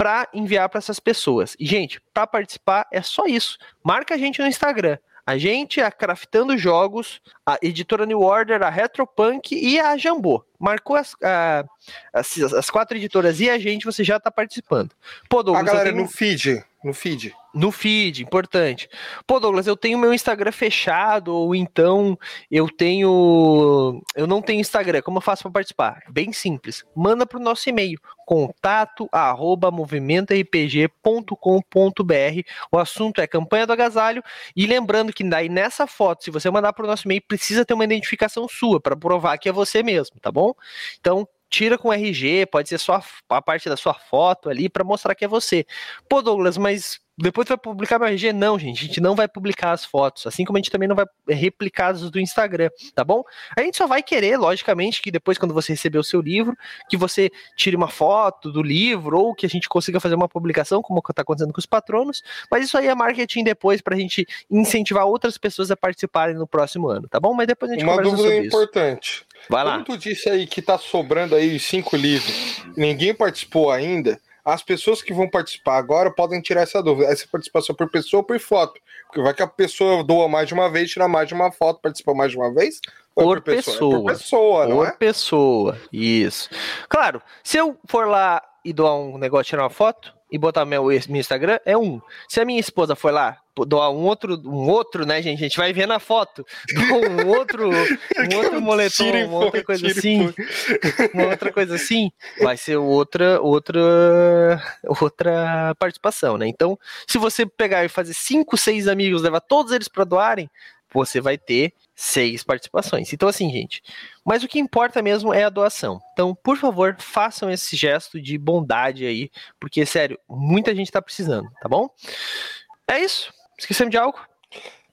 Para enviar para essas pessoas. E, gente, para participar é só isso. Marca a gente no Instagram. A gente, a Craftando Jogos, a editora New Order, a Retropunk e a Jambô. Marcou as, a, as, as, quatro editoras e a gente, você já está participando. Pô, Douglas, a galera tenho... no feed, no feed. No feed, importante. Pô, Douglas, eu tenho meu Instagram fechado, ou então eu tenho. Eu não tenho Instagram. Como eu faço para participar? Bem simples. Manda para o nosso e-mail, contato arroba movimentorpg.com.br. O assunto é campanha do agasalho. E lembrando que daí nessa foto, se você mandar para o nosso e-mail, precisa ter uma identificação sua para provar que é você mesmo, tá bom? Então, tira com RG, pode ser só a parte da sua foto ali para mostrar que é você. Pô, Douglas, mas depois vai publicar meu RG? Não, gente, a gente não vai publicar as fotos, assim como a gente também não vai replicar as do Instagram, tá bom? A gente só vai querer, logicamente, que depois, quando você receber o seu livro, que você tire uma foto do livro ou que a gente consiga fazer uma publicação, como está acontecendo com os patronos, mas isso aí é marketing depois para a gente incentivar outras pessoas a participarem no próximo ano, tá bom? Mas depois a gente uma isso. Dúvida importante. Vai lá. Como tu disse aí que tá sobrando aí cinco livros, ninguém participou ainda, as pessoas que vão participar agora podem tirar essa dúvida. Essa participação por pessoa ou por foto? Porque vai que a pessoa doa mais de uma vez, tira mais de uma foto, participa mais de uma vez? Por, é por pessoa. pessoa. É por pessoa, não por é? pessoa, isso. Claro, se eu for lá e doar um negócio, tirar uma foto, e botar meu, meu Instagram é um. Se a minha esposa for lá doar um outro, um outro, né, gente? A gente vai ver na foto. Um outro, um outro moletom, uma outra coisa assim. Uma outra coisa assim, vai ser outra, outra, outra participação, né? Então, se você pegar e fazer cinco, seis amigos, levar todos eles para doarem, você vai ter seis participações. Então, assim, gente, mas o que importa mesmo é a doação. Então, por favor, façam esse gesto de bondade aí, porque, sério, muita gente tá precisando, tá bom? É isso. Esquecemos de algo?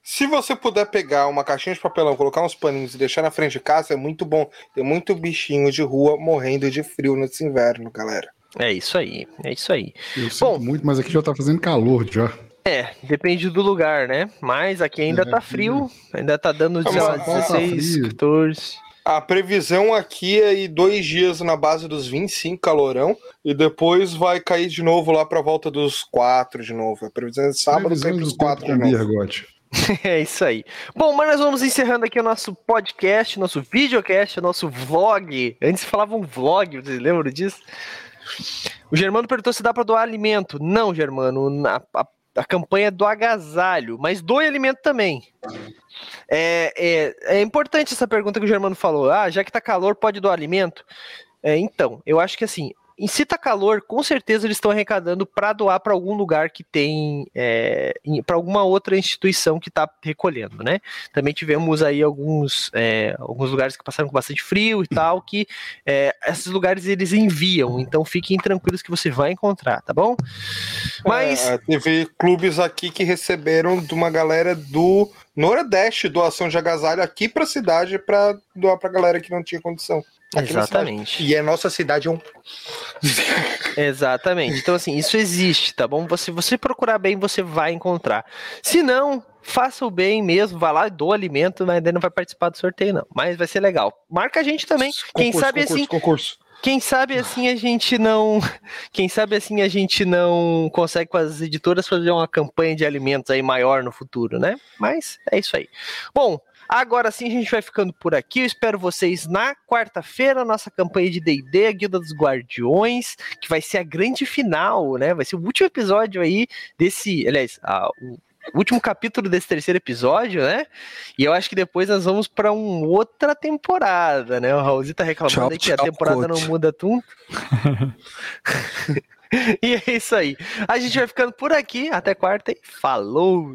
Se você puder pegar uma caixinha de papelão, colocar uns paninhos e deixar na frente de casa, é muito bom. Tem muito bichinho de rua morrendo de frio nesse inverno, galera. É isso aí, é isso aí. Eu bom, muito, mas aqui já tá fazendo calor já. É, depende do lugar, né? Mas aqui ainda é, tá frio, ainda tá dando 16, 14. A previsão aqui é ir dois dias na base dos 25 calorão e depois vai cair de novo lá para volta dos 4 de novo. A previsão é sábado cair para os 4 de novo. é isso aí. Bom, mas nós vamos encerrando aqui o nosso podcast, nosso videocast, nosso vlog. Antes falava um vlog, vocês lembram disso? O Germano perguntou se dá para doar alimento. Não, Germano, a, a, a campanha é do agasalho, mas doe alimento também. É, é, é, importante essa pergunta que o Germano falou. Ah, já que tá calor, pode doar alimento? É, então, eu acho que assim, em Cita Calor, com certeza eles estão arrecadando para doar para algum lugar que tem, é, para alguma outra instituição que está recolhendo, né? Também tivemos aí alguns, é, alguns lugares que passaram com bastante frio e tal, que é, esses lugares eles enviam, então fiquem tranquilos que você vai encontrar, tá bom? Mas. É, teve clubes aqui que receberam de uma galera do Nordeste doação de agasalho aqui para a cidade para doar para galera que não tinha condição. Exatamente. E a nossa cidade é um. Exatamente. Então, assim, isso existe, tá bom? Se você procurar bem, você vai encontrar. Se não, faça o bem mesmo, vá lá e doa alimento, mas ainda não vai participar do sorteio, não. Mas vai ser legal. Marca a gente também. Concurso, Quem sabe concurso, assim. Concurso. Quem sabe assim a gente não. Quem sabe assim a gente não consegue com as editoras fazer uma campanha de alimentos aí maior no futuro, né? Mas é isso aí. Bom, Agora sim, a gente vai ficando por aqui. Eu espero vocês na quarta-feira, nossa campanha de D&D, a Guilda dos Guardiões, que vai ser a grande final, né? Vai ser o último episódio aí desse, aliás, a, o último capítulo desse terceiro episódio, né? E eu acho que depois nós vamos para uma outra temporada, né? O Raulzinho tá reclamando tchau, que tchau, a temporada coach. não muda tudo. e é isso aí. A gente vai ficando por aqui. Até quarta e falou!